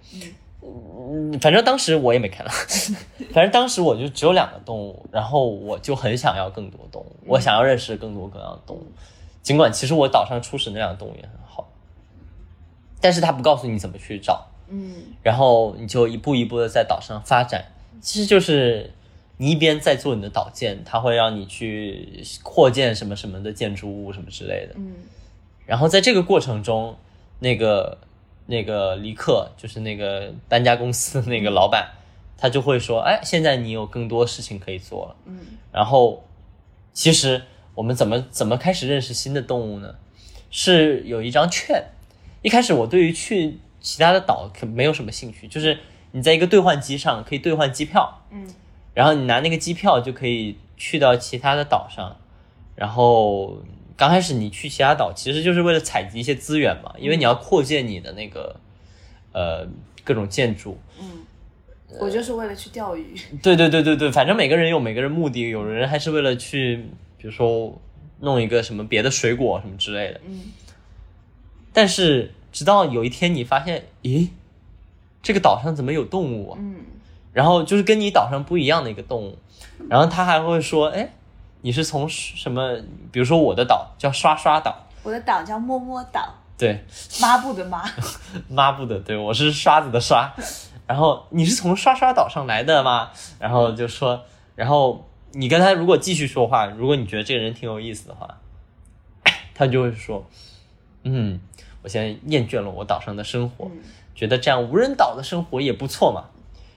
[SPEAKER 1] 嗯，反正当时我也没看到，反正当时我就只有两个动物，然后我就很想要更多动物，我想要认识更多各样的动物。尽管其实我岛上初始那两个动物也很好，但是他不告诉你怎么去找，
[SPEAKER 2] 嗯
[SPEAKER 1] 然后你就一步一步的在岛上发展，其实就是你一边在做你的岛建，它会让你去扩建什么什么的建筑物什么之类的，
[SPEAKER 2] 嗯
[SPEAKER 1] 然后在这个过程中，那个那个离克就是那个搬家公司的那个老板，他就会说，哎，现在你有更多事情可以做了。
[SPEAKER 2] 嗯
[SPEAKER 1] 然后，其实我们怎么怎么开始认识新的动物呢？是有一张券。一开始我对于去其他的岛可没有什么兴趣，就是你在一个兑换机上可以兑换机票，
[SPEAKER 2] 嗯
[SPEAKER 1] 然后你拿那个机票就可以去到其他的岛上，然后刚开始你去其他岛其实就是为了采集一些资源嘛，因为你要扩建你的那个呃各种建筑。
[SPEAKER 2] 嗯，我就是为了去钓鱼。
[SPEAKER 1] 对对对对对，反正每个人有每个人目的，有人还是为了去，比如说弄一个什么别的水果什么之类的。
[SPEAKER 2] 嗯
[SPEAKER 1] 但是直到有一天你发现，咦，这个岛上怎么有动物啊？
[SPEAKER 2] 嗯
[SPEAKER 1] 然后就是跟你岛上不一样的一个动物，然后他还会说，哎，你是从什么？比如说我的岛叫刷刷岛，
[SPEAKER 2] 我的岛叫摸摸岛，
[SPEAKER 1] 对，
[SPEAKER 2] 抹布的抹。
[SPEAKER 1] 抹布的，对我是刷子的刷。然后你是从刷刷岛上来的吗？然后就说，然后你跟他如果继续说话，如果你觉得这个人挺有意思的话，他就会说，嗯，我现在厌倦了我岛上的生活，
[SPEAKER 2] 嗯
[SPEAKER 1] 觉得这样无人岛的生活也不错嘛。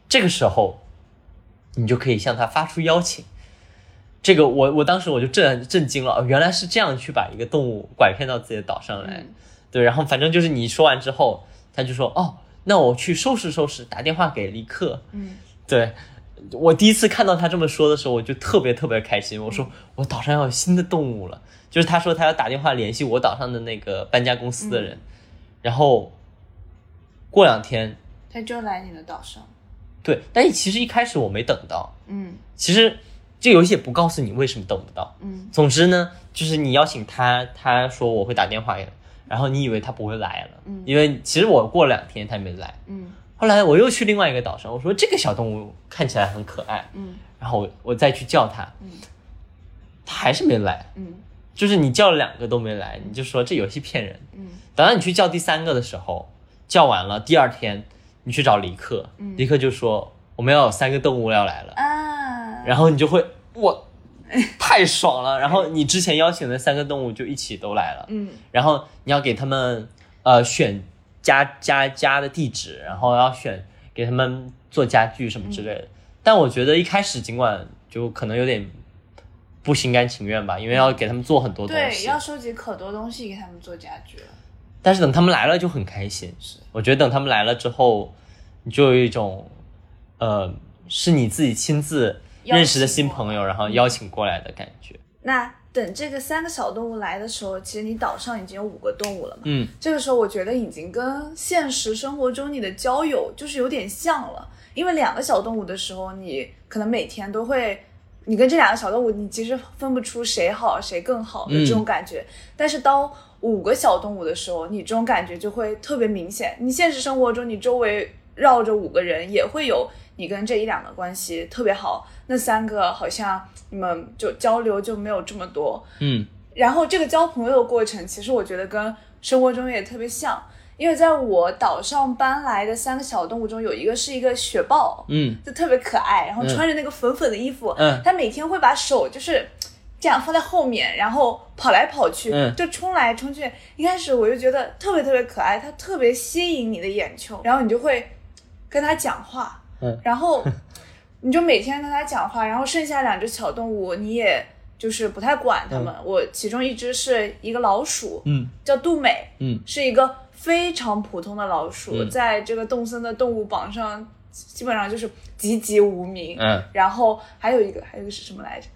[SPEAKER 1] 这个时候，你就可以向他发出邀请。这个我我当时我就震震惊了，哦原来是这样去把一个动物拐骗到自己的岛上来。
[SPEAKER 2] 嗯
[SPEAKER 1] 对，然后反正就是你说完之后，他就说哦，那我去收拾收拾，打电话给李克。
[SPEAKER 2] 嗯
[SPEAKER 1] 对我第一次看到他这么说的时候，我就特别特别开心。我说我岛上要有新的动物了，就是他说他要打电话联系我岛上的那个搬家公司的人，然后过两天，
[SPEAKER 2] 他就来你的岛上。
[SPEAKER 1] 对，但其实一开始我没等到，
[SPEAKER 2] 嗯
[SPEAKER 1] 其实这游戏也不告诉你为什么等不到。
[SPEAKER 2] 嗯
[SPEAKER 1] 总之呢，就是你邀请他，他说我会打电话然后你以为他不会来了，
[SPEAKER 2] 嗯
[SPEAKER 1] 因为其实我过了两天他没来。
[SPEAKER 2] 嗯
[SPEAKER 1] 后来我又去另外一个岛上，我说这个小动物看起来很可爱，
[SPEAKER 2] 嗯。
[SPEAKER 1] 然后我我再去叫它，
[SPEAKER 2] 嗯。
[SPEAKER 1] 它还是没来，
[SPEAKER 2] 嗯。
[SPEAKER 1] 就是你叫了两个都没来，你就说这游戏骗人。
[SPEAKER 2] 嗯。
[SPEAKER 1] 等到你去叫第三个的时候，叫完了，第二天你去找李克，
[SPEAKER 2] 嗯。
[SPEAKER 1] 李克就说我们要有三个动物要来了，
[SPEAKER 2] 啊，
[SPEAKER 1] 然后你就会我太爽了，然后你之前邀请的三个动物就一起都来了，
[SPEAKER 2] 嗯。
[SPEAKER 1] 然后你要给他们呃选家家家的地址，然后要选给他们做家具什么之类的。但我觉得一开始尽管就可能有点不心甘情愿吧，因为要给他们做很多东西对，
[SPEAKER 2] 要收集可多东西给他们做家具。
[SPEAKER 1] 但是等他们来了就很开心。是，我觉得等他们来了之后，你就有一种，呃，是你自己亲自认识的新朋友，然后邀请过来的感觉。
[SPEAKER 2] 那等这个三个小动物来的时候，其实你岛上已经有五个动物了嘛。
[SPEAKER 1] 嗯，
[SPEAKER 2] 这个时候我觉得已经跟现实生活中你的交友就是有点像了，因为两个小动物的时候，你可能每天都会，你跟这两个小动物，你其实分不出谁好谁更好的这种感觉。但是当五个小动物的时候，你这种感觉就会特别明显。你现实生活中，你周围绕着五个人，也会有你跟这一两个关系特别好，那三个好像你们就交流就没有这么多。
[SPEAKER 1] 嗯，
[SPEAKER 2] 然后这个交朋友的过程，其实我觉得跟生活中也特别像，因为在我岛上搬来的三个小动物中，有一个是一个雪豹，
[SPEAKER 1] 嗯，
[SPEAKER 2] 就特别可爱，然后穿着那个粉粉的衣服，
[SPEAKER 1] 嗯，
[SPEAKER 2] 它每天会把手就是。这样放在后面，然后跑来跑去，
[SPEAKER 1] 嗯，
[SPEAKER 2] 就冲来冲去。一开始我就觉得特别特别可爱，它特别吸引你的眼球，然后你就会跟它讲话，
[SPEAKER 1] 嗯，
[SPEAKER 2] 然后你就每天跟它讲话，然后剩下两只小动物你也就是不太管它们。我其中一只是一个老鼠，
[SPEAKER 1] 嗯，
[SPEAKER 2] 叫杜美，
[SPEAKER 1] 嗯，
[SPEAKER 2] 是一个非常普通的老鼠，在这个动森的动物榜上基本上就是籍籍无名，
[SPEAKER 1] 嗯，
[SPEAKER 2] 然后还有一个还有一个是什么来着？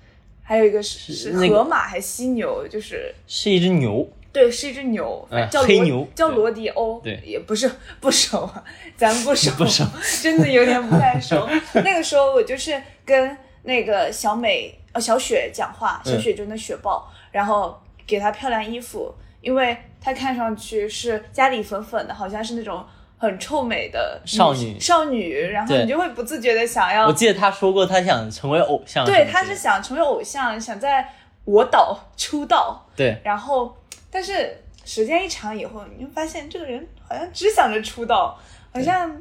[SPEAKER 2] 还有一个是是河马还是犀牛？就是
[SPEAKER 1] 是一只牛，
[SPEAKER 2] 对，是一只牛，
[SPEAKER 1] 嗯
[SPEAKER 2] 叫罗
[SPEAKER 1] 黑牛
[SPEAKER 2] 叫罗迪欧，
[SPEAKER 1] 对。
[SPEAKER 2] 也不是不熟啊，咱不熟，
[SPEAKER 1] 不熟，
[SPEAKER 2] 真的有点不太熟。那个时候我就是跟那个小美呃小雪讲话，小雪就是那雪豹，然后给她漂亮衣服，因为她看上去是家里粉粉的，好像是那种很臭美的
[SPEAKER 1] 少女
[SPEAKER 2] 少女，然后你就会不自觉的想要
[SPEAKER 1] 我记得他说过他想成为偶像
[SPEAKER 2] 对，他是想成为偶像，想在我岛出道，
[SPEAKER 1] 对，
[SPEAKER 2] 然后但是时间一长以后，你就发现这个人好像只想着出道，好像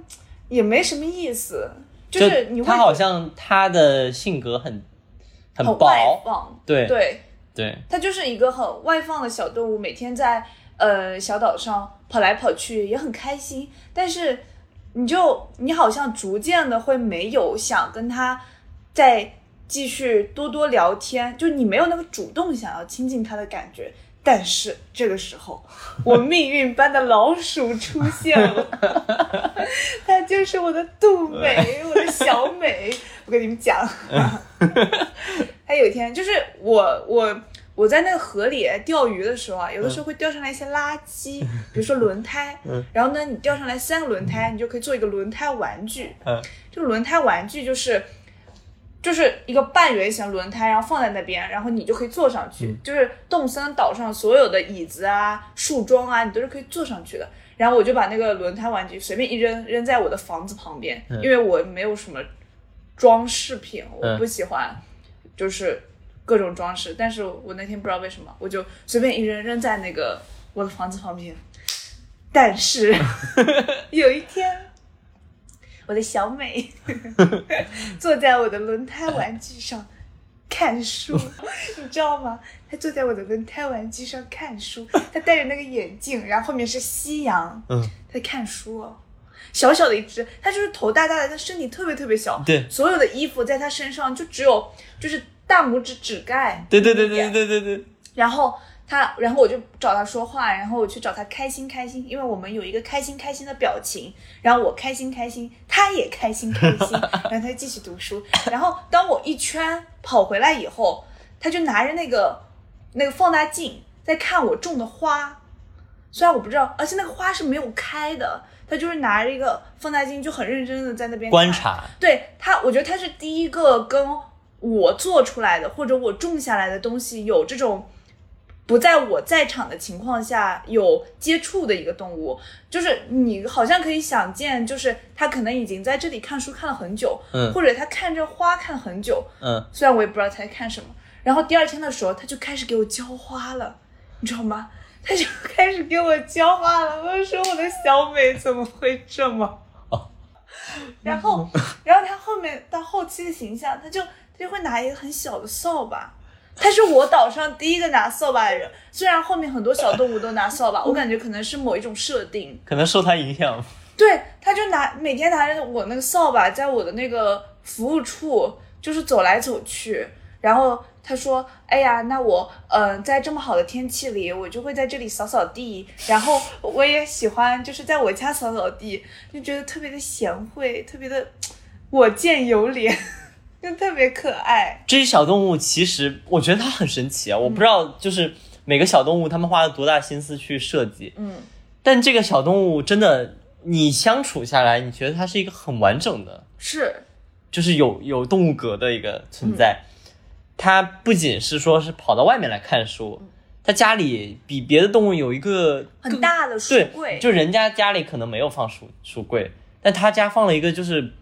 [SPEAKER 2] 也没什么意思，就是你会
[SPEAKER 1] 他好像他的性格很很
[SPEAKER 2] 很外，放，
[SPEAKER 1] 对。
[SPEAKER 2] 对，
[SPEAKER 1] 对，
[SPEAKER 2] 他就是一个很外放的小动物，每天在呃小岛上跑来跑去，也很开心。但是你就你好像逐渐的会没有想跟他再继续多多聊天，就你没有那个主动想要亲近他的感觉。但是这个时候，我命运般的老鼠出现了，它就是我的杜美，我的小美。我跟你们讲，它有一天就是我我我在那个河里钓鱼的时候啊，有的时候会钓上来一些垃圾，比如说轮胎，然后呢，你钓上来三个轮胎，你就可以做一个轮胎玩具。
[SPEAKER 1] 嗯，
[SPEAKER 2] 这个轮胎玩具就是。就是一个半圆形轮胎，然后放在那边，然后你就可以坐上去。就是洞森岛上所有的椅子啊、树桩啊，你都是可以坐上去的。然后我就把那个轮胎玩具随便一扔，扔在我的房子旁边，因为我没有什么装饰品，我不喜欢就是各种装饰。但是我那天不知道为什么，我就随便一扔，扔在那个我的房子旁边。但是 有一天。我的小美 坐在我的轮胎玩具上看书，你知道吗？她坐在我的轮胎玩具上看书，她戴着那个眼镜，然后后面是夕阳，
[SPEAKER 1] 嗯，
[SPEAKER 2] 在看书哦。小小的一只，它就是头大大的，它身体特别特别小，
[SPEAKER 1] 对，
[SPEAKER 2] 所有的衣服在它身上就只有就是大拇指指盖，
[SPEAKER 1] 对对对对对对对，
[SPEAKER 2] 然后。他，然后我就找他说话，然后我去找他开心开心，因为我们有一个开心开心的表情，然后我开心开心，他也开心开心，然后他继续读书。然后当我一圈跑回来以后，他就拿着那个那个放大镜在看我种的花，虽然我不知道，而且那个花是没有开的，他就是拿着一个放大镜就很认真的在那边
[SPEAKER 1] 观察。
[SPEAKER 2] 对他，我觉得他是第一个跟我做出来的或者我种下来的东西有这种。不在我在场的情况下有接触的一个动物，就是你好像可以想见，就是它可能已经在这里看书看了很久，
[SPEAKER 1] 嗯，
[SPEAKER 2] 或者它看着花看了很久，
[SPEAKER 1] 嗯，
[SPEAKER 2] 虽然我也不知道它在看什么。然后第二天的时候，它就开始给我浇花了，你知道吗？它就开始给我浇花了。我说我的小美怎么会这么？
[SPEAKER 1] 哦，
[SPEAKER 2] 然后，然后它后面到后期的形象，它就它就会拿一个很小的扫把。他是我岛上第一个拿扫把的人，虽然后面很多小动物都拿扫把，我感觉可能是某一种设定，
[SPEAKER 1] 可能受他影响。
[SPEAKER 2] 对，他就拿每天拿着我那个扫把，在我的那个服务处就是走来走去，然后他说：“哎呀，那我嗯，在这么好的天气里，我就会在这里扫扫地。然后我也喜欢，就是在我家扫扫地，就觉得特别的贤惠，特别的我见犹怜，就特别可爱。
[SPEAKER 1] 这些小动物其实我觉得它很神奇啊，我不知道就是每个小动物他们花了多大心思去设计，
[SPEAKER 2] 嗯，
[SPEAKER 1] 但这个小动物真的，你相处下来，你觉得它是一个很完整的，
[SPEAKER 2] 是，
[SPEAKER 1] 就是有有动物格的一个存在。它不仅是说是跑到外面来看书，它家里比别的动物有一个
[SPEAKER 2] 很大的书柜，
[SPEAKER 1] 就人家家里可能没有放书书柜，但他家放了一个就是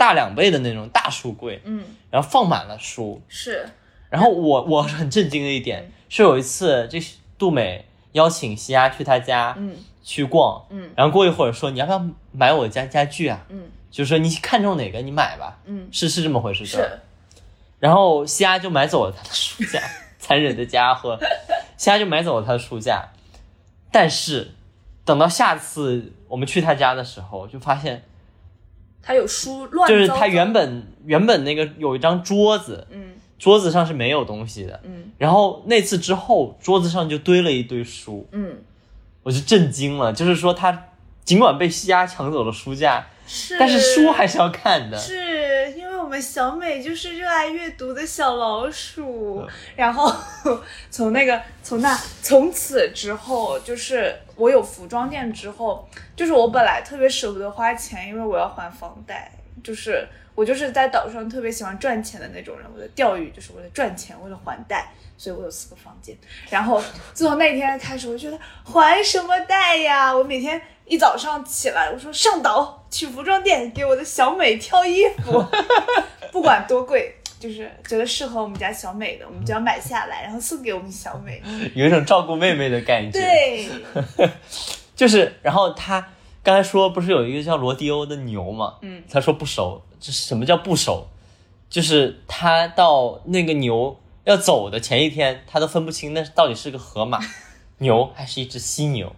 [SPEAKER 1] 大两倍的那种大书柜，
[SPEAKER 2] 嗯，
[SPEAKER 1] 然后放满了书。
[SPEAKER 2] 是，
[SPEAKER 1] 然后我我很震惊的一点是有一次，这杜美邀请西亚去他家，
[SPEAKER 2] 嗯，
[SPEAKER 1] 去逛，
[SPEAKER 2] 嗯，
[SPEAKER 1] 然后过一会儿说你要不要买我家家具啊？
[SPEAKER 2] 嗯，
[SPEAKER 1] 就说你看中哪个你买吧，
[SPEAKER 2] 嗯，
[SPEAKER 1] 是是这么回事，
[SPEAKER 2] 是。
[SPEAKER 1] 然后西亚就买走了他的书架，残忍的家伙，西亚就买走了他的书架。但是等到下次我们去他家的时候，就发现
[SPEAKER 2] 他有书乱，
[SPEAKER 1] 就是他原本原本那个有一张桌子，
[SPEAKER 2] 嗯，
[SPEAKER 1] 桌子上是没有东西的，
[SPEAKER 2] 嗯，
[SPEAKER 1] 然后那次之后，桌子上就堆了一堆书，
[SPEAKER 2] 嗯，
[SPEAKER 1] 我就震惊了，就是说他尽管被西亚抢走了书架，
[SPEAKER 2] 是，
[SPEAKER 1] 但是书还是要看的，
[SPEAKER 2] 是。我们小美就是热爱阅读的小老鼠，然后 从那个从那从此之后，就是我有服装店之后，就是我本来特别舍不得花钱，因为我要还房贷，就是我就是在岛上特别喜欢赚钱的那种人，我的钓鱼就是为了赚钱，为了还贷，所以我有四个房间。然后自从那天开始，我觉得还什么贷呀？我每天。一早上起来，我说上岛去服装店给我的小美挑衣服，不管多贵，就是觉得适合我们家小美的，我们就要买下来，然后送给我们小美，
[SPEAKER 1] 有一种照顾妹妹的感觉。
[SPEAKER 2] 对，
[SPEAKER 1] 就是，然后他刚才说不是有一个叫罗迪欧的牛嘛？
[SPEAKER 2] 嗯，
[SPEAKER 1] 他说不熟，这什么叫不熟？就是他到那个牛要走的前一天，他都分不清那到底是个河马。牛还是一只犀牛，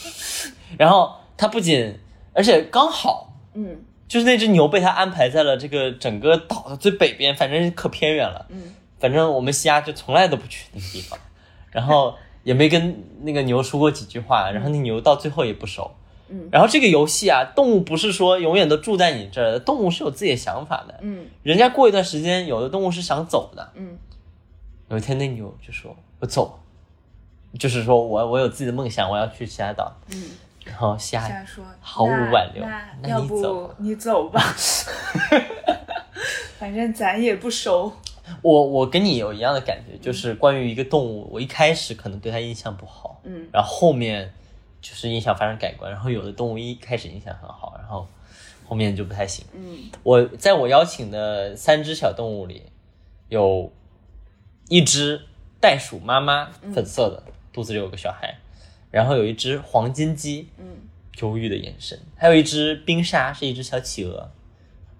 [SPEAKER 1] 然后他不仅，而且刚好，
[SPEAKER 2] 嗯，
[SPEAKER 1] 就是那只牛被他安排在了这个整个岛的最北边，反正可偏远了，
[SPEAKER 2] 嗯，
[SPEAKER 1] 反正我们西亚就从来都不去那个地方，然后也没跟那个牛说过几句话，然后那牛到最后也不熟，
[SPEAKER 2] 嗯，
[SPEAKER 1] 然后这个游戏啊，动物不是说永远都住在你这儿，动物是有自己的想法的，
[SPEAKER 2] 嗯，
[SPEAKER 1] 人家过一段时间，有的动物是想走的，
[SPEAKER 2] 嗯，
[SPEAKER 1] 有一天那牛就说：“我走。”就是说我我有自己的梦想，我要去其他岛。
[SPEAKER 2] 嗯，
[SPEAKER 1] 然后夏
[SPEAKER 2] 说
[SPEAKER 1] 毫无挽留，
[SPEAKER 2] 那要不你走吧，反正咱也不熟。
[SPEAKER 1] 我我跟你有一样的感觉，就是关于一个动物，我一开始可能对它印象不好，
[SPEAKER 2] 嗯，
[SPEAKER 1] 然后后面就是印象发生改观，然后有的动物一开始印象很好，然后后面就不太行。
[SPEAKER 2] 嗯，
[SPEAKER 1] 我在我邀请的三只小动物里，有一只袋鼠妈妈，粉色的。肚子里有个小孩，然后有一只黄金鸡，
[SPEAKER 2] 嗯，
[SPEAKER 1] 忧郁的眼神，还有一只冰沙，是一只小企鹅，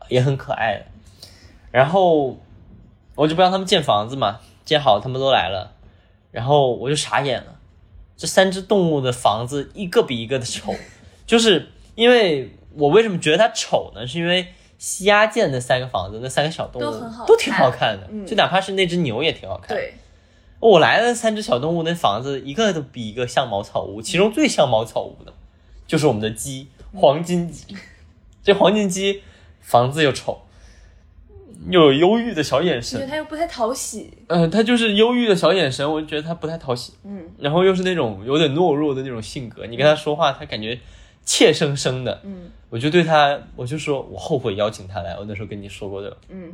[SPEAKER 1] 也很可爱的。然后我就不让他们建房子嘛，建好他们都来了，然后我就傻眼了，这三只动物的房子一个比一个的丑，就是因为我为什么觉得它丑呢？是因为西亚建的三个房子，那三个小动物都挺好看的，就哪怕是那只牛也挺好看。
[SPEAKER 2] 对。
[SPEAKER 1] 我来的三只小动物，那房子一个都比一个像茅草屋，其中最像茅草屋的，就是我们的鸡，黄金鸡。这黄金鸡房子又丑，又有忧郁的小眼神，觉得
[SPEAKER 2] 它又不太讨喜。
[SPEAKER 1] 嗯，它就是忧郁的小眼神，我就觉得它不太讨喜。
[SPEAKER 2] 嗯，
[SPEAKER 1] 然后又是那种有点懦弱的那种性格，你跟他说话，他感觉怯生生的。
[SPEAKER 2] 嗯，
[SPEAKER 1] 我就对他，我就说我后悔邀请他来，我那时候跟你说过的。
[SPEAKER 2] 嗯，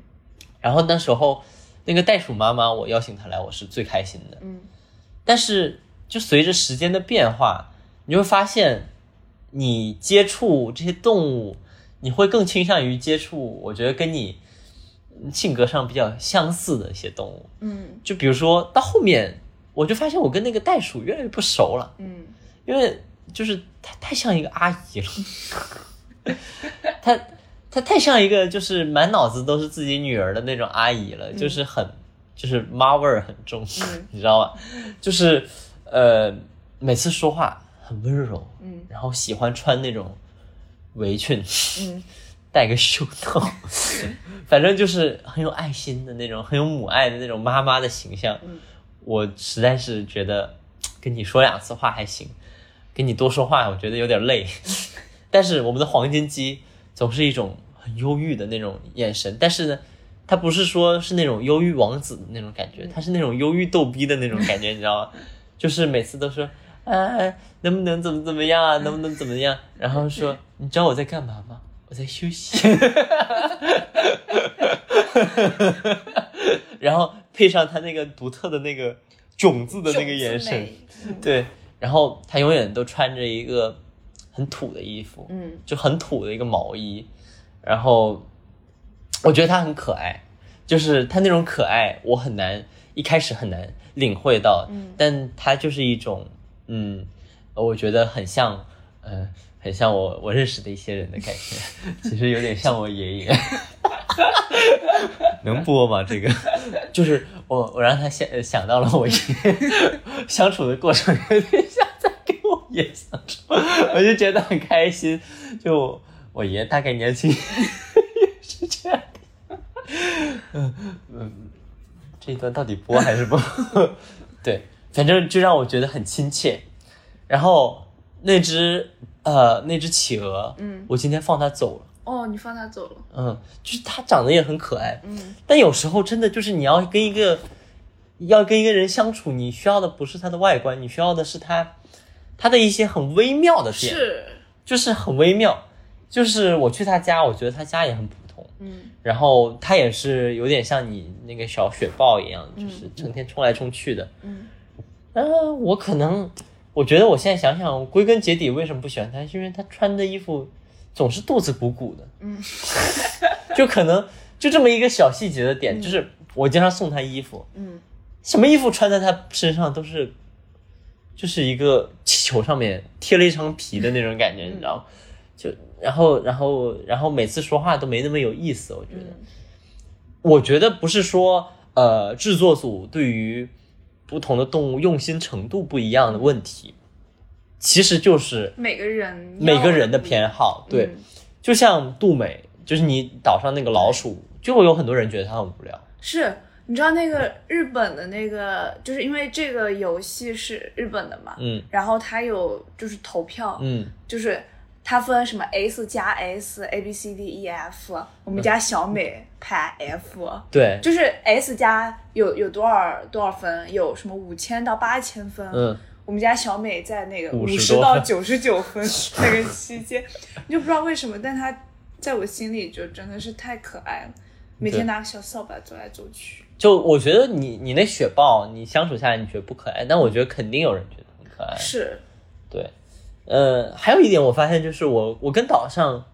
[SPEAKER 1] 然后那时候。那个袋鼠妈妈，我邀请她来，我是最开心的。
[SPEAKER 2] 嗯，
[SPEAKER 1] 但是就随着时间的变化，你会发现，你接触这些动物，你会更倾向于接触，我觉得跟你性格上比较相似的一些动物。
[SPEAKER 2] 嗯，
[SPEAKER 1] 就比如说到后面，我就发现我跟那个袋鼠越来越不熟了。
[SPEAKER 2] 嗯，
[SPEAKER 1] 因为就是它太像一个阿姨了，它。她太像一个就是满脑子都是自己女儿的那种阿姨了，就是很就是妈味儿很重，你知道吧？就是呃每次说话很温柔，
[SPEAKER 2] 嗯，
[SPEAKER 1] 然后喜欢穿那种围裙，
[SPEAKER 2] 嗯，
[SPEAKER 1] 戴个袖套，反正就是很有爱心的那种，很有母爱的那种妈妈的形象。我实在是觉得跟你说两次话还行，跟你多说话我觉得有点累。但是我们的黄金鸡总是一种很忧郁的那种眼神，但是呢，他不是说是那种忧郁王子的那种感觉，他是那种忧郁逗逼的那种感觉，你知道吗？就是每次都说，啊，能不能怎么怎么样啊，能不能怎么样？然后说，你知道我在干嘛吗？我在休息。然后配上他那个独特的那个囧字的那个眼神，对，然后他永远都穿着一个。很土的衣服，嗯，就很土的一个毛衣，然后我觉得他很可爱，就是他那种可爱，我很难一开始很难领会到，嗯，但他就是一种，嗯，我觉得很像，嗯，很像我我认识的一些人的感觉，其实有点像我爷爷，能播吗？这个 就是我我让他想想到了我爷爷相处的过程有点像。也想说，我就觉得很开心。就我爷大概年轻 也是这样。嗯嗯，这一段到底播还是不？对，反正就让我觉得很亲切。然后那只呃那只企鹅，嗯，我今天放它走了。
[SPEAKER 2] 哦，你放它走了。
[SPEAKER 1] 嗯，就是它长得也很可爱。嗯，但有时候真的就是你要跟一个要跟一个人相处，你需要的不是他的外观，你需要的是他。他的一些很微妙的点，
[SPEAKER 2] 是，
[SPEAKER 1] 就是很微妙，就是我去他家，我觉得他家也很普通，嗯，然后他也是有点像你那个小雪豹一样，就是成天冲来冲去的，嗯，嗯，我可能，我觉得我现在想想，归根结底为什么不喜欢他，是因为他穿的衣服总是肚子鼓鼓的，嗯，就可能就这么一个小细节的点，就是我经常送他衣服，嗯，什么衣服穿在他身上都是。就是一个气球上面贴了一层皮的那种感觉，你知道吗？就然后然后然后每次说话都没那么有意思，我觉得。我觉得不是说呃制作组对于不同的动物用心程度不一样的问题，其实就是
[SPEAKER 2] 每个人
[SPEAKER 1] 每个人的偏好。对，就像杜美，就是你岛上那个老鼠，就会有很多人觉得它很无聊。
[SPEAKER 2] 是。你知道那个日本的那个，就是因为这个游戏是日本的嘛，嗯，然后它有就是投票，嗯，就是它分什么 S 加 S，A B C D E F，我们家小美排 F，
[SPEAKER 1] 对，
[SPEAKER 2] 就是 S 加有有多少多少分，有什么五千到八千分，嗯，我们家小美在那个五十到九十九分 那个期间，你就不知道为什么，但她在我心里就真的是太可爱了，每天拿个小扫把走来走去。
[SPEAKER 1] 就我觉得你你那雪豹，你相处下来你觉得不可爱，但我觉得肯定有人觉得很可爱。
[SPEAKER 2] 是，
[SPEAKER 1] 对，呃，还有一点我发现就是我我跟岛上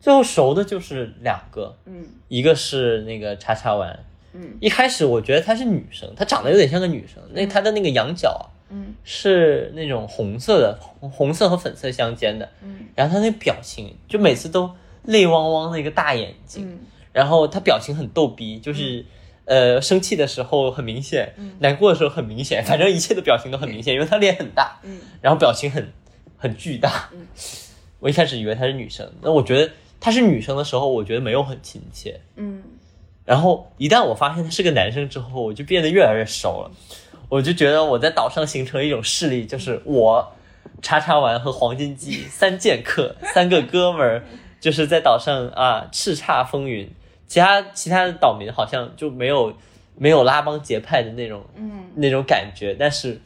[SPEAKER 1] 最后熟的就是两个，嗯，一个是那个叉叉丸，嗯，一开始我觉得她是女生，她长得有点像个女生，那她的那个羊角，嗯，是那种红色的，红色和粉色相间的，嗯，然后她那表情就每次都泪汪汪的一个大眼睛，然后她表情很逗逼，就是。呃，生气的时候很明显，难过的时候很明显，反正一切的表情都很明显，因为他脸很大，嗯，然后表情很很巨大。嗯，我一开始以为她是女生，那我觉得她是女生的时候，我觉得没有很亲切，嗯，然后一旦我发现他是个男生之后，我就变得越来越熟了，我就觉得我在岛上形成一种势力，就是我叉叉丸和黄金鸡三剑客三个哥们儿，就是在岛上啊叱咤风云。其他其他的岛民好像就没有没有拉帮结派的那种，嗯，那种感觉。但是，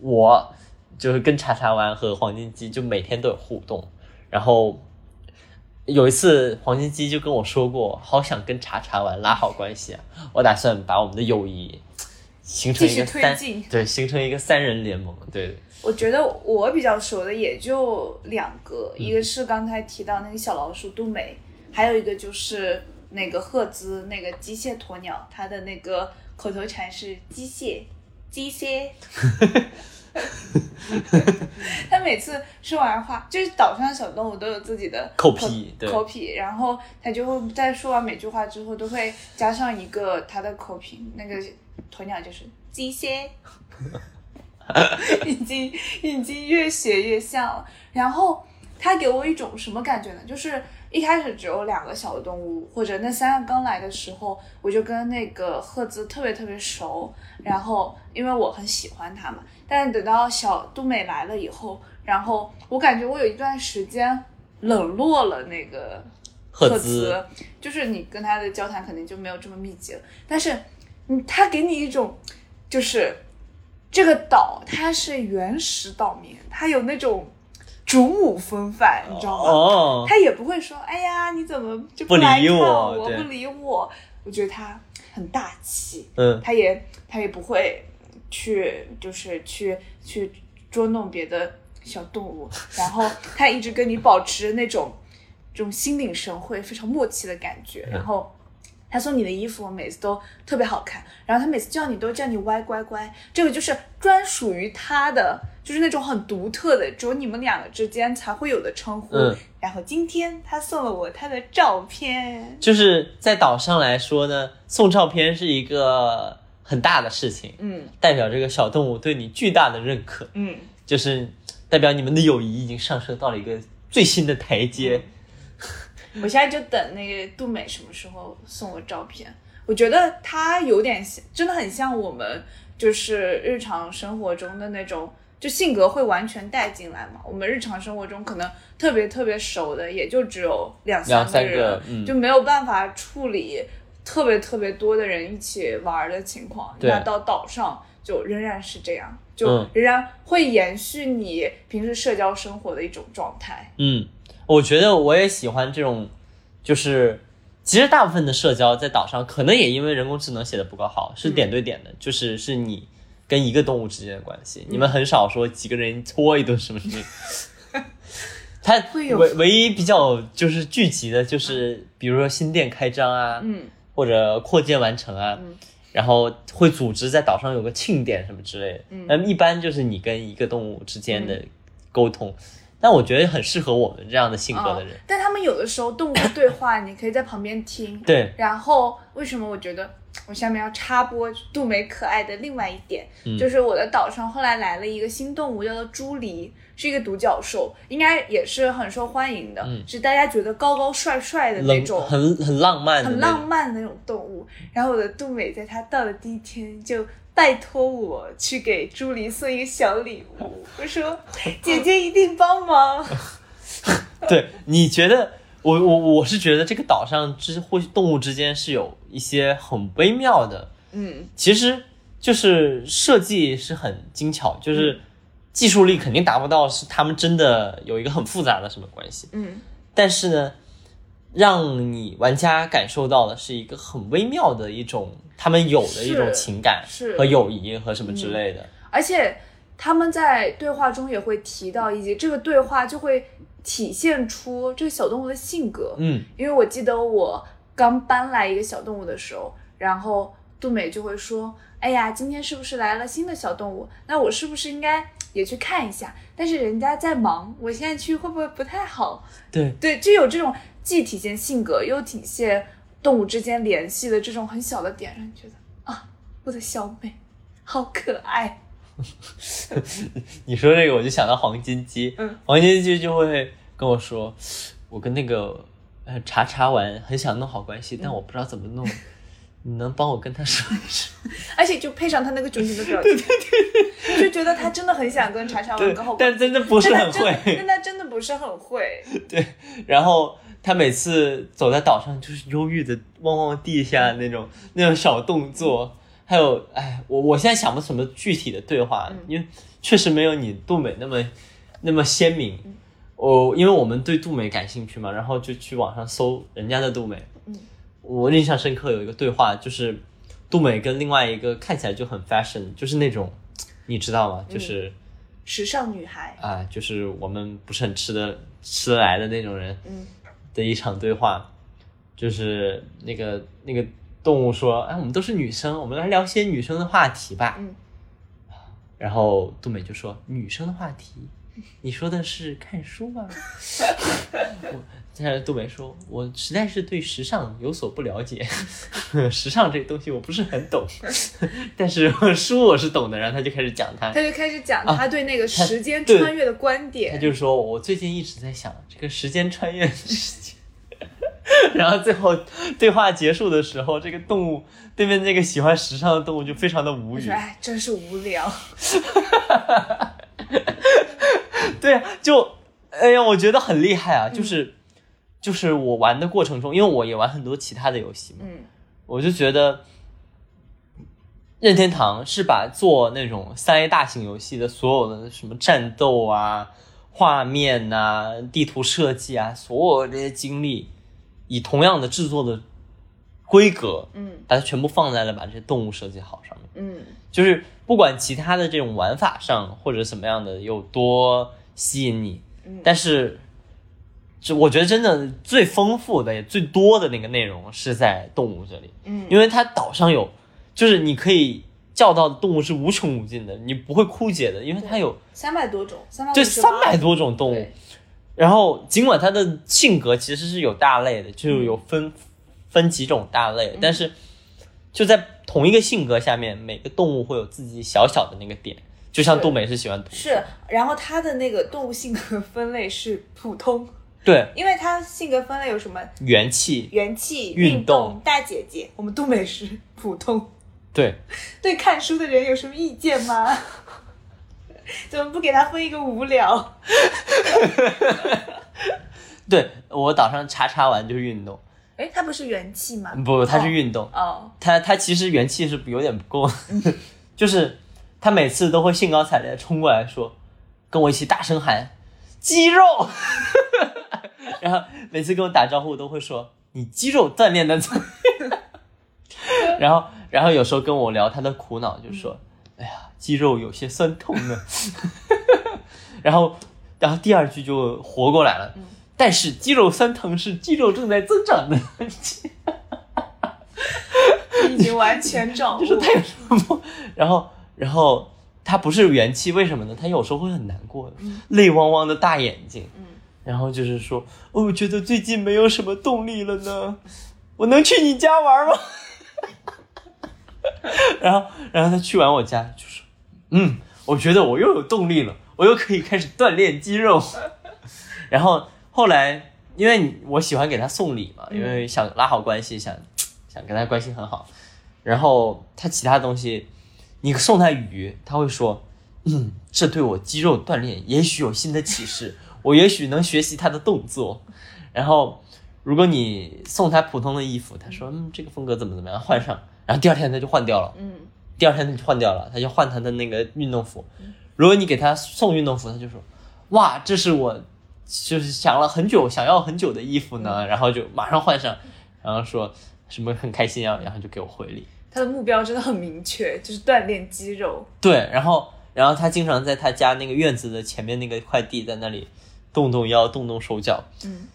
[SPEAKER 1] 我就是跟茶茶丸和黄金鸡就每天都有互动。然后有一次，黄金鸡就跟我说过，好想跟茶茶丸拉好关系啊！我打算把我们的友谊形成一个三，对，形成一个三人联盟。对，
[SPEAKER 2] 我觉得我比较熟的也就两个，一个是刚才提到那个小老鼠杜美，还有一个就是。那个赫兹那个机械鸵鸟，它的那个口头禅是机械，机械。他每次说完话，就是岛上的小动物都有自己的
[SPEAKER 1] 口癖，
[SPEAKER 2] 口癖，然后他就会在说完每句话之后都会加上一个他的口癖，那个鸵鸟就是机械，已经已经越学越像了。然后他给我一种什么感觉呢？就是。一开始只有两个小动物，或者那三个刚来的时候，我就跟那个赫兹特别特别熟，然后因为我很喜欢它嘛。但是等到小杜美来了以后，然后我感觉我有一段时间冷落了那个
[SPEAKER 1] 赫
[SPEAKER 2] 兹，就是你跟他的交谈肯定就没有这么密集了。但是，嗯，他给你一种，就是这个岛它是原始岛民，它有那种主母风范，你知道吗？
[SPEAKER 1] 哦，
[SPEAKER 2] 他也不会说，哎呀，你怎么就
[SPEAKER 1] 不
[SPEAKER 2] 来看
[SPEAKER 1] 我？
[SPEAKER 2] 不理我，我觉得他很大气。
[SPEAKER 1] 嗯，
[SPEAKER 2] 他也他也不会。去就是去去捉弄别的小动物，然后他一直跟你保持那种这种心领神会、非常默契的感觉。然后他送你的衣服每次都特别好看，然后他每次叫你都叫你歪乖乖，这个就是专属于他的，就是那种很独特的，只有你们两个之间才会有的称呼。然后今天他送了我他的照片，
[SPEAKER 1] 就是在岛上来说呢，送照片是一个。很大的事情，
[SPEAKER 2] 嗯，
[SPEAKER 1] 代表这个小动物对你巨大的认可，
[SPEAKER 2] 嗯，
[SPEAKER 1] 就是代表你们的友谊已经上升到了一个最新的台阶。
[SPEAKER 2] 我现在就等那个杜美什么时候送我照片。我觉得他有点像，真的很像我们就是日常生活中的那种，就性格会完全带进来嘛。我们日常生活中可能特别特别熟的，也就只有两
[SPEAKER 1] 三个
[SPEAKER 2] 人，就没有办法处理。特别特别多的人一起玩的情况，那到岛上就仍然是这样，就仍然会延续你平时社交生活的一种状态。
[SPEAKER 1] 嗯，我觉得我也喜欢这种，就是其实大部分的社交在岛上，可能也因为人工智能写的不够好，是点对点的，就是是你跟一个动物之间的关系，你们很少说几个人搓一顿什么什么。它唯唯一比较就是聚集的，就是比如说新店开张啊，
[SPEAKER 2] 嗯。
[SPEAKER 1] 或者扩建完成啊，然后会组织在岛上有个庆典什么之类的。嗯，一般就是你跟一个动物之间的沟通，但我觉得很适合我们这样的性格的人。
[SPEAKER 2] 但他们有的时候动物对话，你可以在旁边听。
[SPEAKER 1] 对。
[SPEAKER 2] 然后为什么我觉得我下面要插播杜美可爱的另外一点，就是我的岛上后来来了一个新动物，叫做朱狸。是一个独角兽，应该也是很受欢迎的，是大家觉得高高帅帅的那种，
[SPEAKER 1] 很很浪漫、
[SPEAKER 2] 很浪漫的那种动物。然后我的杜美在它到的第一天就拜托我去给朱莉送一个小礼物，我说 姐姐一定帮忙。
[SPEAKER 1] 对，你觉得我我我是觉得这个岛上之或动物之间是有一些很微妙的，
[SPEAKER 2] 嗯，
[SPEAKER 1] 其实就是设计是很精巧，就是。技术力肯定达不到，是他们真的有一个很复杂的什么关系？
[SPEAKER 2] 嗯，
[SPEAKER 1] 但是呢，让你玩家感受到的是一个很微妙的一种他们有的一种情感和友谊和什么之类的。
[SPEAKER 2] 而且他们在对话中也会提到，一些这个对话就会体现出这个小动物的性格。
[SPEAKER 1] 嗯，
[SPEAKER 2] 因为我记得我刚搬来一个小动物的时候，然后杜美就会说：“哎呀，今天是不是来了新的小动物？那我是不是应该？”也去看一下，但是人家在忙，我现在去会不会不太好？
[SPEAKER 1] 对
[SPEAKER 2] 对，就有这种既体现性格又体现动物之间联系的这种很小的点，让你觉得啊，我的小美好可爱。
[SPEAKER 1] 你说这个，我就想到黄金鸡，
[SPEAKER 2] 嗯，
[SPEAKER 1] 黄金鸡就会跟我说，我跟那个呃查查完很想弄好关系，但我不知道怎么弄。你能帮我跟他说一声？
[SPEAKER 2] 而且就配上他那个炯炯的表情，你就觉得他真的很想跟查查玩个好关。
[SPEAKER 1] 但真的不是很会，
[SPEAKER 2] 但他真的不是很会。
[SPEAKER 1] 对，然后他每次走在岛上，就是忧郁的望望地下那种那种小动作，还有哎，我我现在想不什么具体的对话，因为确实没有你杜美那么那么鲜明。我因为我们对杜美感兴趣嘛，然后就去网上搜人家的杜美。嗯我印象深刻有一个对话，就是杜美跟另外一个看起来就很 fashion，就是那种你知道吗？就是
[SPEAKER 2] 时尚女孩
[SPEAKER 1] 啊，就是我们不是很吃得吃得来的那种人嗯的一场对话，就是那个那个动物说：“哎，我们都是女生，我们来聊些女生的话题吧。”
[SPEAKER 2] 嗯，
[SPEAKER 1] 然后杜美就说：“女生的话题，你说的是看书吗？” 杜梅说：“我实在是对时尚有所不了解，时尚这个东西我不是很懂，但是书我是懂的。”然后他就开始讲他，
[SPEAKER 2] 他就开始讲他对那个时间穿越的观点。
[SPEAKER 1] 他就说：“我最近一直在想这个时间穿越的事情。”然后最后对话结束的时候，这个动物对面那个喜欢时尚的动物就非常的无语。
[SPEAKER 2] 哎，真是无聊。
[SPEAKER 1] 对啊，就哎呀，我觉得很厉害啊！就是就是我玩的过程中，因为我也玩很多其他的游戏嘛，
[SPEAKER 2] 嗯，
[SPEAKER 1] 我就觉得任天堂是把做那种三 A 大型游戏的所有的什么战斗啊。画面呐，地图设计啊，所有这些精力，以同样的制作的规格，
[SPEAKER 2] 嗯，
[SPEAKER 1] 把它全部放在了把这些动物设计好上面，
[SPEAKER 2] 嗯，
[SPEAKER 1] 就是不管其他的这种玩法上或者什么样的有多吸引你，
[SPEAKER 2] 嗯，
[SPEAKER 1] 但是，就我觉得真的最丰富的也最多的那个内容是在动物这里，
[SPEAKER 2] 嗯，
[SPEAKER 1] 因为它岛上有，就是你可以。叫到的动物是无穷无尽的，你不会枯竭的，因为它有
[SPEAKER 2] 三百多种，三百
[SPEAKER 1] 对三百多种动物。然后尽管它的性格其实是有大类的，就有分分几种大类，但是就在同一个性格下面，每个动物会有自己小小的那个点。就像杜美是喜欢
[SPEAKER 2] 是，然后它的那个动物性格分类是普通，
[SPEAKER 1] 对，
[SPEAKER 2] 因为它性格分类有什么
[SPEAKER 1] 元气、
[SPEAKER 2] 元气、
[SPEAKER 1] 运
[SPEAKER 2] 动、大姐姐，我们杜美是普通。
[SPEAKER 1] 对，
[SPEAKER 2] 对看书的人有什么意见吗？怎么不给他分一个无聊？
[SPEAKER 1] 对我岛上查查完就是运动。
[SPEAKER 2] 哎，他不是元气吗？
[SPEAKER 1] 不，他是运动。
[SPEAKER 2] 哦，
[SPEAKER 1] 他他其实元气是有点不够，就是他每次都会兴高采烈冲过来说，跟我一起大声喊肌肉，然后每次跟我打招呼都会说你肌肉锻炼的怎么样？然后。然后有时候跟我聊他的苦恼，就说：“哎呀，肌肉有些酸痛呢。”然后，然后第二句就活过来了。但是肌肉酸疼是肌肉正在增长的。
[SPEAKER 2] 已经完全掌握。
[SPEAKER 1] 就是他有什么？然后，然后他不是元气，为什么呢？他有时候会很难过，泪汪汪的大眼睛。
[SPEAKER 2] 嗯。
[SPEAKER 1] 然后就是说：“我觉得最近没有什么动力了呢。我能去你家玩吗？” 然后，然后他去完我家就说：“嗯，我觉得我又有动力了，我又可以开始锻炼肌肉。”然后后来，因为我喜欢给他送礼嘛，因为想拉好关系，想想跟他关系很好。然后他其他东西，你送他鱼，他会说：“嗯，这对我肌肉锻炼也许有新的启示，我也许能学习他的动作。”然后，如果你送他普通的衣服，他说：“嗯，这个风格怎么怎么样，换上。”然后第二天他就换掉了，
[SPEAKER 2] 嗯，
[SPEAKER 1] 第二天他就换掉了，他就换他的那个运动服。如果你给他送运动服，他就说：“哇，这是我就是想了很久想要很久的衣服呢。”然后就马上换上，然后说什么很开心啊，然后就给我回礼。
[SPEAKER 2] 他的目标真的很明确，就是锻炼肌肉。
[SPEAKER 1] 对，然后然后他经常在他家那个院子的前面那个块地，在那里动动腰、动动手脚。
[SPEAKER 2] 嗯，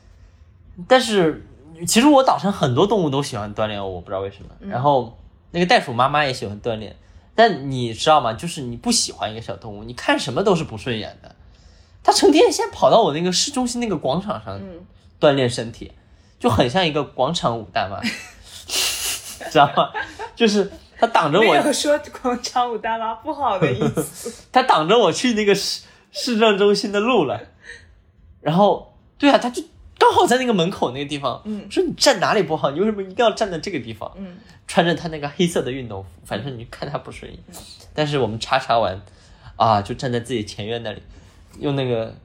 [SPEAKER 1] 但是其实我岛上很多动物都喜欢锻炼，我不知道为什么。然后。那个袋鼠妈妈也喜欢锻炼，但你知道吗？就是你不喜欢一个小动物，你看什么都是不顺眼的。它成天先跑到我那个市中心那个广场上锻炼身体，就很像一个广场舞大妈，知道吗？就是他挡着我。没
[SPEAKER 2] 有说广场舞大妈不好的意思。
[SPEAKER 1] 他挡着我去那个市市政中心的路了。然后，对啊，他就。刚好在那个门口那个地方，
[SPEAKER 2] 嗯，
[SPEAKER 1] 说你站哪里不好，你为什么一定要站在这个地方？
[SPEAKER 2] 嗯，
[SPEAKER 1] 穿着他那个黑色的运动服，反正你看他不顺眼。但是我们查查完，啊，就站在自己前院那里，用那个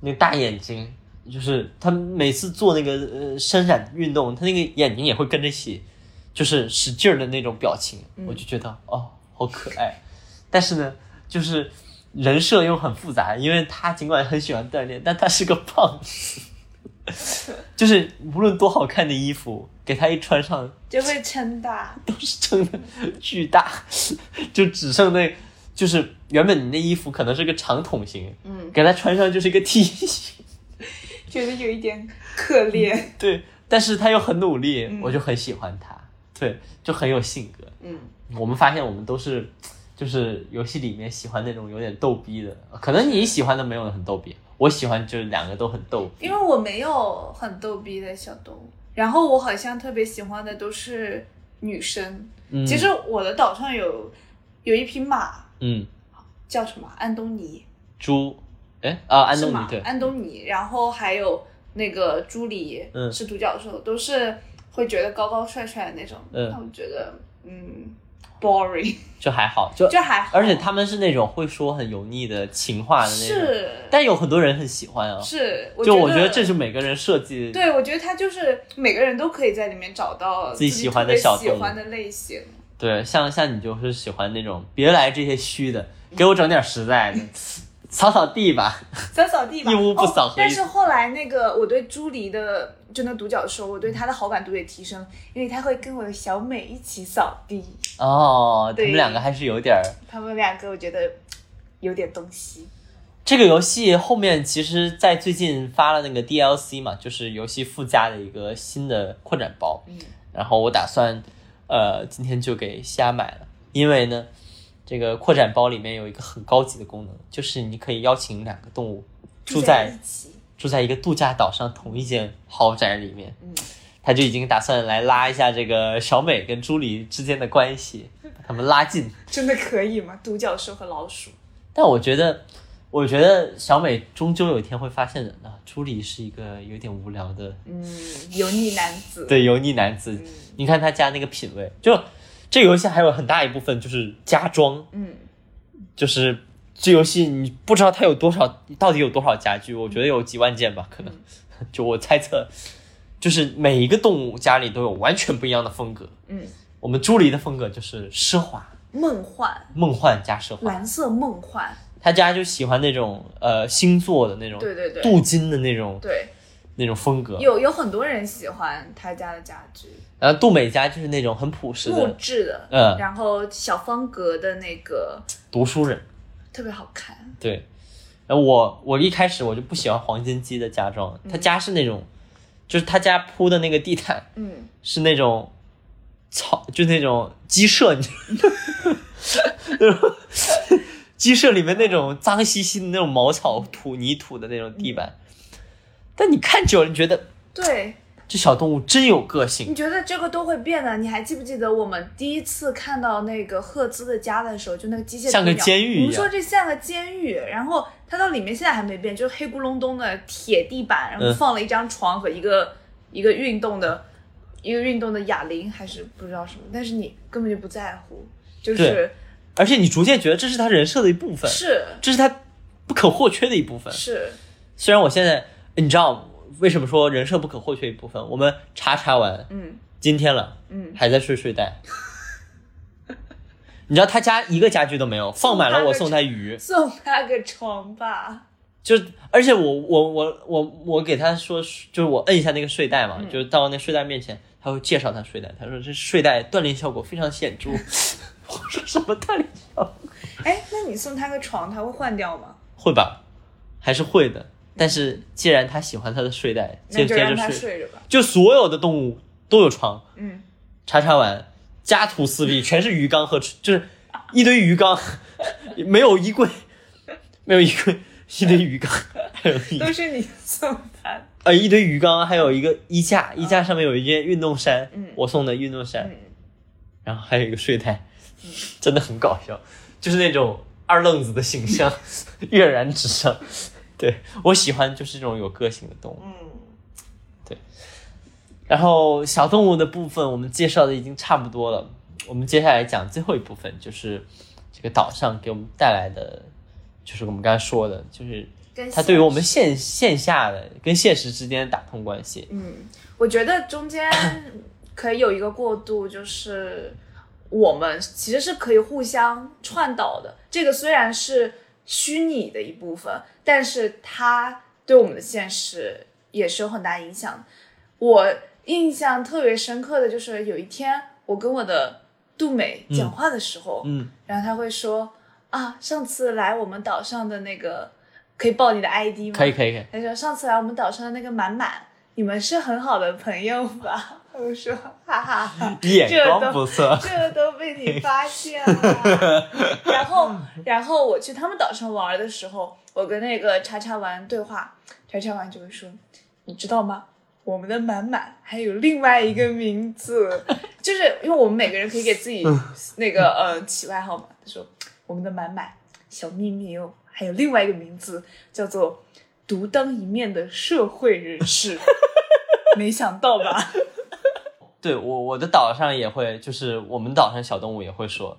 [SPEAKER 1] 那个大眼睛，就是他每次做那个呃伸展运动，他那个眼睛也会跟着起，就是使劲儿的那种表情，我就觉得哦，好可爱。但是呢，就是人设又很复杂，因为他尽管很喜欢锻炼，但他是个胖子。就是无论多好看的衣服，给他一穿上
[SPEAKER 2] 就会撑大，
[SPEAKER 1] 都是撑的巨大，就只剩那，就是原本你那衣服可能是个长筒型，
[SPEAKER 2] 嗯，
[SPEAKER 1] 给他穿上就是一个 T 型，
[SPEAKER 2] 觉得有一点可怜。
[SPEAKER 1] 对，但是他又很努力，我就很喜欢他，对，就很有性格。
[SPEAKER 2] 嗯，
[SPEAKER 1] 我们发现我们都是，就是游戏里面喜欢那种有点逗逼的，可能你喜欢的没有很逗逼。我喜欢就是两个都很逗，
[SPEAKER 2] 因为我没有很逗逼的小动物，然后我好像特别喜欢的都是女生。
[SPEAKER 1] 嗯，
[SPEAKER 2] 其实我的岛上有有一匹马，
[SPEAKER 1] 嗯，
[SPEAKER 2] 叫什么？安东尼。
[SPEAKER 1] 朱？哎啊，安东尼对，
[SPEAKER 2] 安东尼。然后还有那个朱莉是独角兽，都是会觉得高高帅帅的那种。嗯，我觉得嗯。boring
[SPEAKER 1] 就还好，就
[SPEAKER 2] 就还好，
[SPEAKER 1] 而且他们是那种会说很油腻的情话的那种，
[SPEAKER 2] 是，
[SPEAKER 1] 但有很多人很喜欢啊，
[SPEAKER 2] 是，
[SPEAKER 1] 就
[SPEAKER 2] 我
[SPEAKER 1] 觉得这是每个人设计，
[SPEAKER 2] 对我觉得他就是每个人都可以在里面找到
[SPEAKER 1] 自己
[SPEAKER 2] 喜
[SPEAKER 1] 欢的小
[SPEAKER 2] 喜欢的类型，
[SPEAKER 1] 对，像像你就是喜欢那种别来这些虚的，给我整点实在的。扫扫地吧，
[SPEAKER 2] 扫扫地吧，
[SPEAKER 1] 一屋不扫。
[SPEAKER 2] 但是后来那个，我对朱莉的就那独角兽，我对他的好感度也提升，因为他会跟我的小美一起扫地。
[SPEAKER 1] 哦，他们两个还是有点儿。
[SPEAKER 2] 他们两个我觉得有点东西。
[SPEAKER 1] 这个游戏后面其实，在最近发了那个 DLC 嘛，就是游戏附加的一个新的扩展包。嗯。然后我打算，呃，今天就给瞎买了，因为呢。这个扩展包里面有一个很高级的功能，就是你可以邀请两个动物住在住在一个度假岛上同一间豪宅里面。嗯，他就已经打算来拉一下这个小美跟朱莉之间的关系，把他们拉近。
[SPEAKER 2] 真的可以吗？独角兽和老鼠？
[SPEAKER 1] 但我觉得，我觉得小美终究有一天会发现人的。朱莉是一个有点无聊的，
[SPEAKER 2] 嗯，油腻男子。
[SPEAKER 1] 对，油腻男子。你看他家那个品味，就。这游戏还有很大一部分就是家装，
[SPEAKER 2] 嗯，
[SPEAKER 1] 就是这游戏你不知道它有多少，到底有多少家具？我觉得有几万件吧，可能。就我猜测，就是每一个动物家里都有完全不一样的风格。
[SPEAKER 2] 嗯，
[SPEAKER 1] 我们朱莉的风格就是奢华、
[SPEAKER 2] 梦幻、
[SPEAKER 1] 梦幻加奢华，
[SPEAKER 2] 蓝色梦幻。
[SPEAKER 1] 他家就喜欢那种呃星座的那种，
[SPEAKER 2] 对对对，
[SPEAKER 1] 镀金的那种，
[SPEAKER 2] 对，
[SPEAKER 1] 那种风格。
[SPEAKER 2] 有有很多人喜欢他家的家具。
[SPEAKER 1] 然后杜美家就是那种很朴实的
[SPEAKER 2] 木质的，嗯，然后小方格的那个
[SPEAKER 1] 读书人，
[SPEAKER 2] 特别好看。
[SPEAKER 1] 对，我我一开始我就不喜欢黄金鸡的家装，他家是那种，就是他家铺的那个地毯，
[SPEAKER 2] 嗯，
[SPEAKER 1] 是那种草，就那种鸡舍，你知道 鸡舍里面那种脏兮兮的那种茅草土泥土的那种地板，但你看久了，你觉得
[SPEAKER 2] 对。
[SPEAKER 1] 这小动物真有个性。
[SPEAKER 2] 你觉得这个都会变的？你还记不记得我们第一次看到那个赫兹的家的时候，就那个机械
[SPEAKER 1] 像个监狱
[SPEAKER 2] 我们说这像个监狱，然后它到里面现在还没变，就是黑咕隆咚的铁地板，然后放了一张床和一个一个运动的一个运动的哑铃，还是不知道什么，但是你根本就不在乎，就是。
[SPEAKER 1] 而且你逐渐觉得这是他人设的一部分，
[SPEAKER 2] 是，
[SPEAKER 1] 这是他不可或缺的一部分。
[SPEAKER 2] 是，
[SPEAKER 1] 虽然我现在你知道。为什么说人设不可或缺一部分？我们查查完，
[SPEAKER 2] 嗯，
[SPEAKER 1] 今天了，嗯，还在睡睡袋。你知道他家一个家具都没有，放满了我送他鱼，
[SPEAKER 2] 送他个床吧。
[SPEAKER 1] 就而且我我我我我给他说，就是我摁一下那个睡袋嘛，就是到那睡袋面前，他会介绍他睡袋，他说这睡袋锻炼效果非常显著。我说什么锻炼效果？
[SPEAKER 2] 哎，那你送他个床，他会换掉吗？
[SPEAKER 1] 会吧，还是会的。但是既然他喜欢他的睡袋，接接着
[SPEAKER 2] 睡，
[SPEAKER 1] 就所有的动物都有床。
[SPEAKER 2] 嗯，
[SPEAKER 1] 查查完，家徒四壁，全是鱼缸和就是一堆鱼缸，没有衣柜，没有衣柜，一堆鱼缸，还有
[SPEAKER 2] 都是你送的。
[SPEAKER 1] 呃，一堆鱼缸，还有一个衣架，衣架上面有一件运动衫，嗯我送的运动衫，然后还有一个睡袋，真的很搞笑，就是那种二愣子的形象跃然纸上。对我喜欢就是这种有个性的动物，
[SPEAKER 2] 嗯，
[SPEAKER 1] 对。然后小动物的部分我们介绍的已经差不多了，我们接下来讲最后一部分，就是这个岛上给我们带来的，就是我们刚才说的，就是它对于我们线线下的跟现实之间的打通关系。
[SPEAKER 2] 嗯，我觉得中间可以有一个过渡，就是我们其实是可以互相串导的。这个虽然是。虚拟的一部分，但是它对我们的现实也是有很大影响。我印象特别深刻的就是有一天我跟我的杜美讲话的时候，
[SPEAKER 1] 嗯，
[SPEAKER 2] 然后他会说啊，上次来我们岛上的那个可以报你的 ID 吗？
[SPEAKER 1] 可以可以可以。
[SPEAKER 2] 他说上次来我们岛上的那个满满，你们是很好的朋友吧？我说，哈哈哈，
[SPEAKER 1] 眼光不错，
[SPEAKER 2] 这都被你 发现了。然后，然后我去他们岛上玩的时候，我跟那个叉叉丸对话，叉叉丸就会说：“你知道吗？我们的满满还有另外一个名字，就是因为我们每个人可以给自己那个呃起外号嘛。他说我们的满满小秘密哦，还有另外一个名字叫做独当一面的社会人士，没想到吧？
[SPEAKER 1] 对我我的岛上也会，就是我们岛上小动物也会说，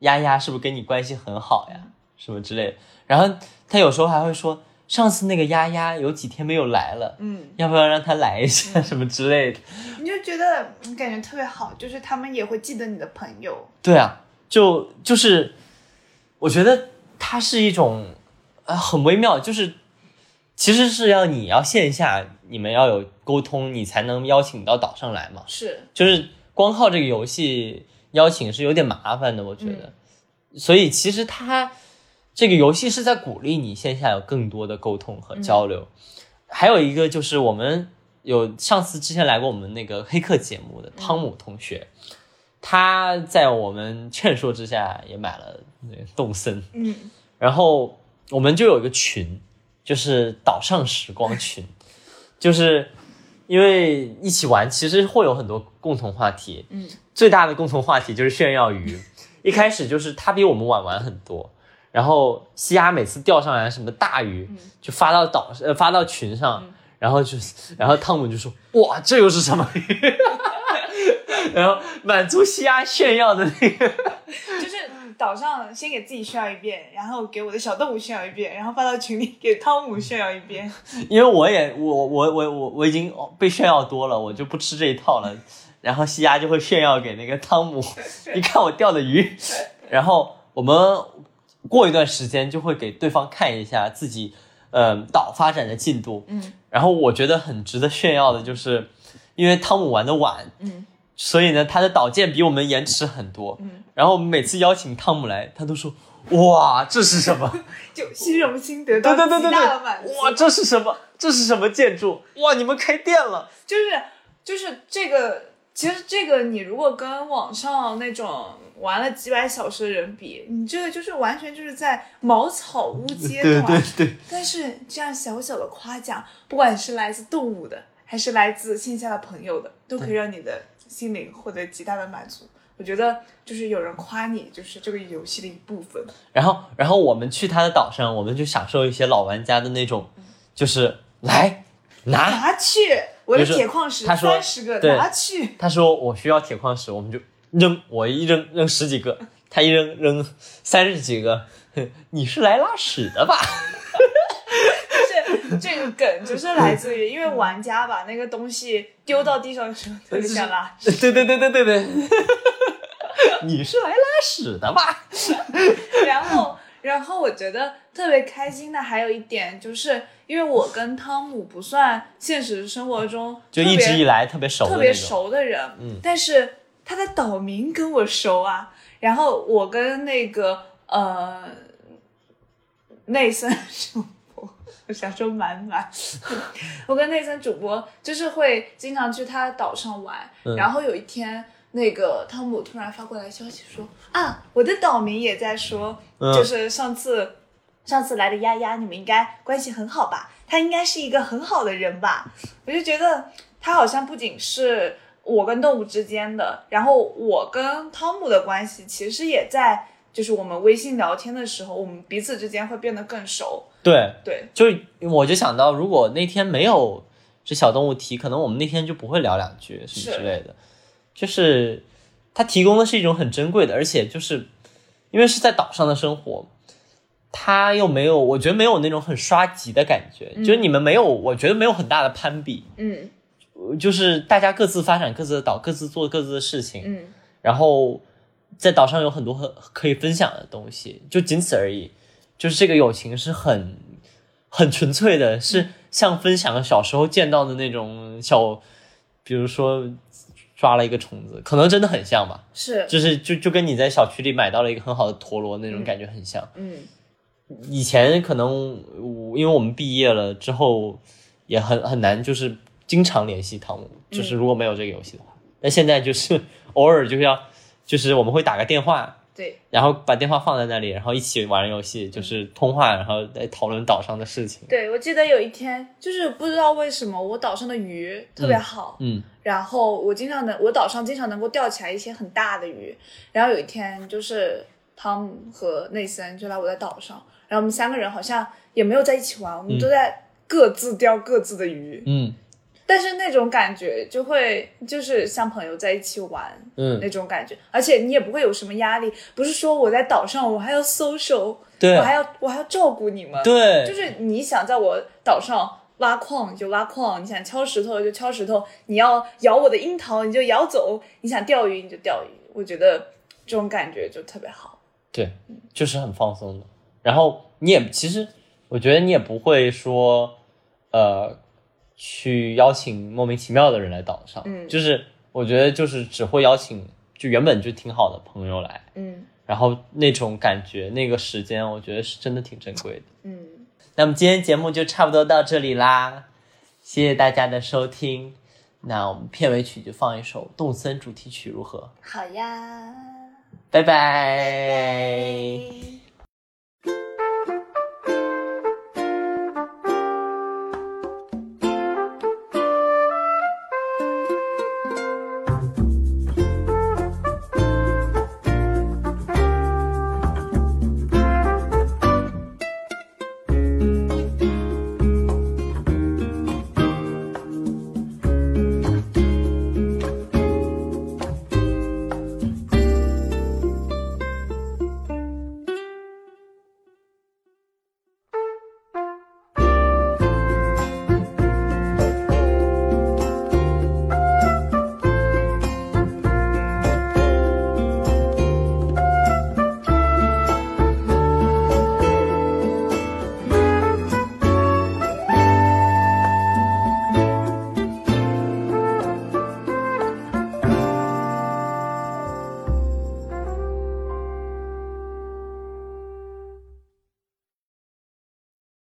[SPEAKER 1] 丫丫是不是跟你关系很好呀，什么之类的。然后他有时候还会说，上次那个丫丫有几天没有来了，
[SPEAKER 2] 嗯，
[SPEAKER 1] 要不要让他来一下，什么之类的。
[SPEAKER 2] 你就觉得感觉特别好，就是他们也会记得你的朋友。
[SPEAKER 1] 对啊，就就是我觉得它是一种呃很微妙，就是其实是要你要线下你们要有沟通，你才能邀请到岛上来嘛。
[SPEAKER 2] 是，
[SPEAKER 1] 就是光靠这个游戏邀请是有点麻烦的，我觉得。所以其实他这个游戏是在鼓励你线下有更多的沟通和交流。还有一个就是我们有上次之前来过我们那个黑客节目的汤姆同学，他在我们劝说之下也买了那个动森，
[SPEAKER 2] 嗯，
[SPEAKER 1] 然后我们就有一个群，就是岛上时光群，就是因为一起玩，其实会有很多共同话题。
[SPEAKER 2] 嗯，
[SPEAKER 1] 最大的共同话题就是炫耀鱼。一开始就是他比我们晚玩很多，然后西亚每次钓上来什么大鱼，就发到岛呃发到群上，然后就然后汤姆就说哇这又是什么鱼，然后满足西亚炫耀的那个。
[SPEAKER 2] 就是岛上先给自己炫耀一遍，然后给我的小动物炫耀一遍，然后发到群里给汤姆炫耀一遍。
[SPEAKER 1] 因为我也我我我我我已经被炫耀多了，我就不吃这一套了。然后西亚就会炫耀给那个汤姆，你看我钓的鱼。然后我们过一段时间就会给对方看一下自己呃岛发展的进度。
[SPEAKER 2] 嗯，
[SPEAKER 1] 然后我觉得很值得炫耀的就是，因为汤姆玩的晚，
[SPEAKER 2] 嗯，
[SPEAKER 1] 所以呢他的导建比我们延迟很多。
[SPEAKER 2] 嗯，
[SPEAKER 1] 然后我们每次邀请汤姆来，他都说哇这是什么？
[SPEAKER 2] 就虚荣心得到极
[SPEAKER 1] 对对对对
[SPEAKER 2] 大的满足。
[SPEAKER 1] 哇这是什么？这是什么建筑？哇你们开店了。
[SPEAKER 2] 就是就是这个，其实这个你如果跟网上那种玩了几百小时的人比，你这个就是完全就是在茅草屋阶段。
[SPEAKER 1] 对对对。
[SPEAKER 2] 但是这样小小的夸奖，不管是来自动物的，还是来自线下的朋友的，都可以让你的心灵获得极大的满足。我觉得就是有人夸你，就是这个游戏的一部分。
[SPEAKER 1] 然后，然后我们去他的岛上，我们就享受一些老玩家的那种，就是来拿。
[SPEAKER 2] 拿去我的铁矿石
[SPEAKER 1] 他说
[SPEAKER 2] 三十个，拿去。
[SPEAKER 1] 他说我需要铁矿石，我们就扔，我一扔扔十几个，他一扔扔三十几个。哼 你是来拉屎的吧？
[SPEAKER 2] 就是这个梗，就是来自于因为玩家把那个东西丢到地上的时候特别想拉屎，
[SPEAKER 1] 对对对对对对。你是来拉屎的吧？
[SPEAKER 2] 然后，然后我觉得特别开心的还有一点，就是因为我跟汤姆不算现实生活中
[SPEAKER 1] 就一直以来特别熟的
[SPEAKER 2] 特别。熟的人，
[SPEAKER 1] 嗯
[SPEAKER 2] 但是他的岛民跟我熟啊。然后我跟那个呃内森主播，我想说满满，我跟内森主播就是会经常去他岛上玩。
[SPEAKER 1] 嗯
[SPEAKER 2] 然后有一天，那个汤姆突然发过来消息说啊，我的岛民也在说，
[SPEAKER 1] 嗯
[SPEAKER 2] 就是上次。上次来的丫丫，你们应该关系很好吧？他应该是一个很好的人吧？我就觉得他好像不仅是我跟动物之间的，然后我跟汤姆的关系其实也在，就是我们微信聊天的时候，我们彼此之间会变得更熟。
[SPEAKER 1] 对，
[SPEAKER 2] 对，
[SPEAKER 1] 就我就想到，如果那天没有这小动物提，可能我们那天就不会聊两句什么之类的。就是它提供的是一种很珍贵的，而且就是因为是在岛上的生活，它又没有，我觉得没有那种很刷级的感觉，就是你们没有，我觉得没有很大的攀比，
[SPEAKER 2] 嗯。
[SPEAKER 1] 就是大家各自发展各自的岛，各自做各自的事情，
[SPEAKER 2] 嗯。
[SPEAKER 1] 然后在岛上有很多很可以分享的东西，就仅此而已。就是这个友情是很很纯粹的，是像分享小时候见到的那种小，比如说抓了一个虫子，可能真的很像吧。
[SPEAKER 2] 是，
[SPEAKER 1] 就是就就跟你在小区里买到了一个很好的陀螺那种感觉很像。
[SPEAKER 2] 嗯
[SPEAKER 1] 以前可能我因为我们毕业了之后，也很很难就是经常联系汤姆，就是如果没有这个游戏的话。但现在就是 偶尔就是要，就是我们会打个电话，
[SPEAKER 2] 对，
[SPEAKER 1] 然后把电话放在那里，然后一起玩游戏，就是通话，然后来讨论岛上的事情。
[SPEAKER 2] 对，我记得有一天，就是不知道为什么我岛上的鱼特别好，
[SPEAKER 1] 嗯。
[SPEAKER 2] 然后我经常能，我岛上经常能够钓起来一些很大的鱼。然后有一天，就是汤姆和内森就来我的岛上，然后我们三个人好像也没有在一起玩，我们都在各各自钓各自的鱼，
[SPEAKER 1] 嗯
[SPEAKER 2] 但是那种感觉就会就是像朋友在一起玩
[SPEAKER 1] 嗯，
[SPEAKER 2] 那种感觉，而且你也不会有什么压力，不是说我在岛上我还要 social，
[SPEAKER 1] 对
[SPEAKER 2] 我还要我还要照顾你们，
[SPEAKER 1] 对，
[SPEAKER 2] 就是你想在我岛上挖矿你就挖矿，你想敲石头就敲石头，你要咬我的樱桃你就咬走，你想钓鱼你就钓鱼，我觉得这种感觉就特别好。
[SPEAKER 1] 对，就是很放松的。然后你也其实，我觉得你也不会说，呃，去邀请莫名其妙的人来岛上，
[SPEAKER 2] 嗯
[SPEAKER 1] 就是我觉得就是只会邀请就原本就挺好的朋友来，
[SPEAKER 2] 嗯
[SPEAKER 1] 然后那种感觉那个时间，我觉得是真的挺珍贵的。
[SPEAKER 2] 嗯，
[SPEAKER 1] 那么今天节目就差不多到这里啦，谢谢大家的收听。那我们片尾曲就放一首动森主题曲，如何？
[SPEAKER 2] 好呀。
[SPEAKER 1] 拜拜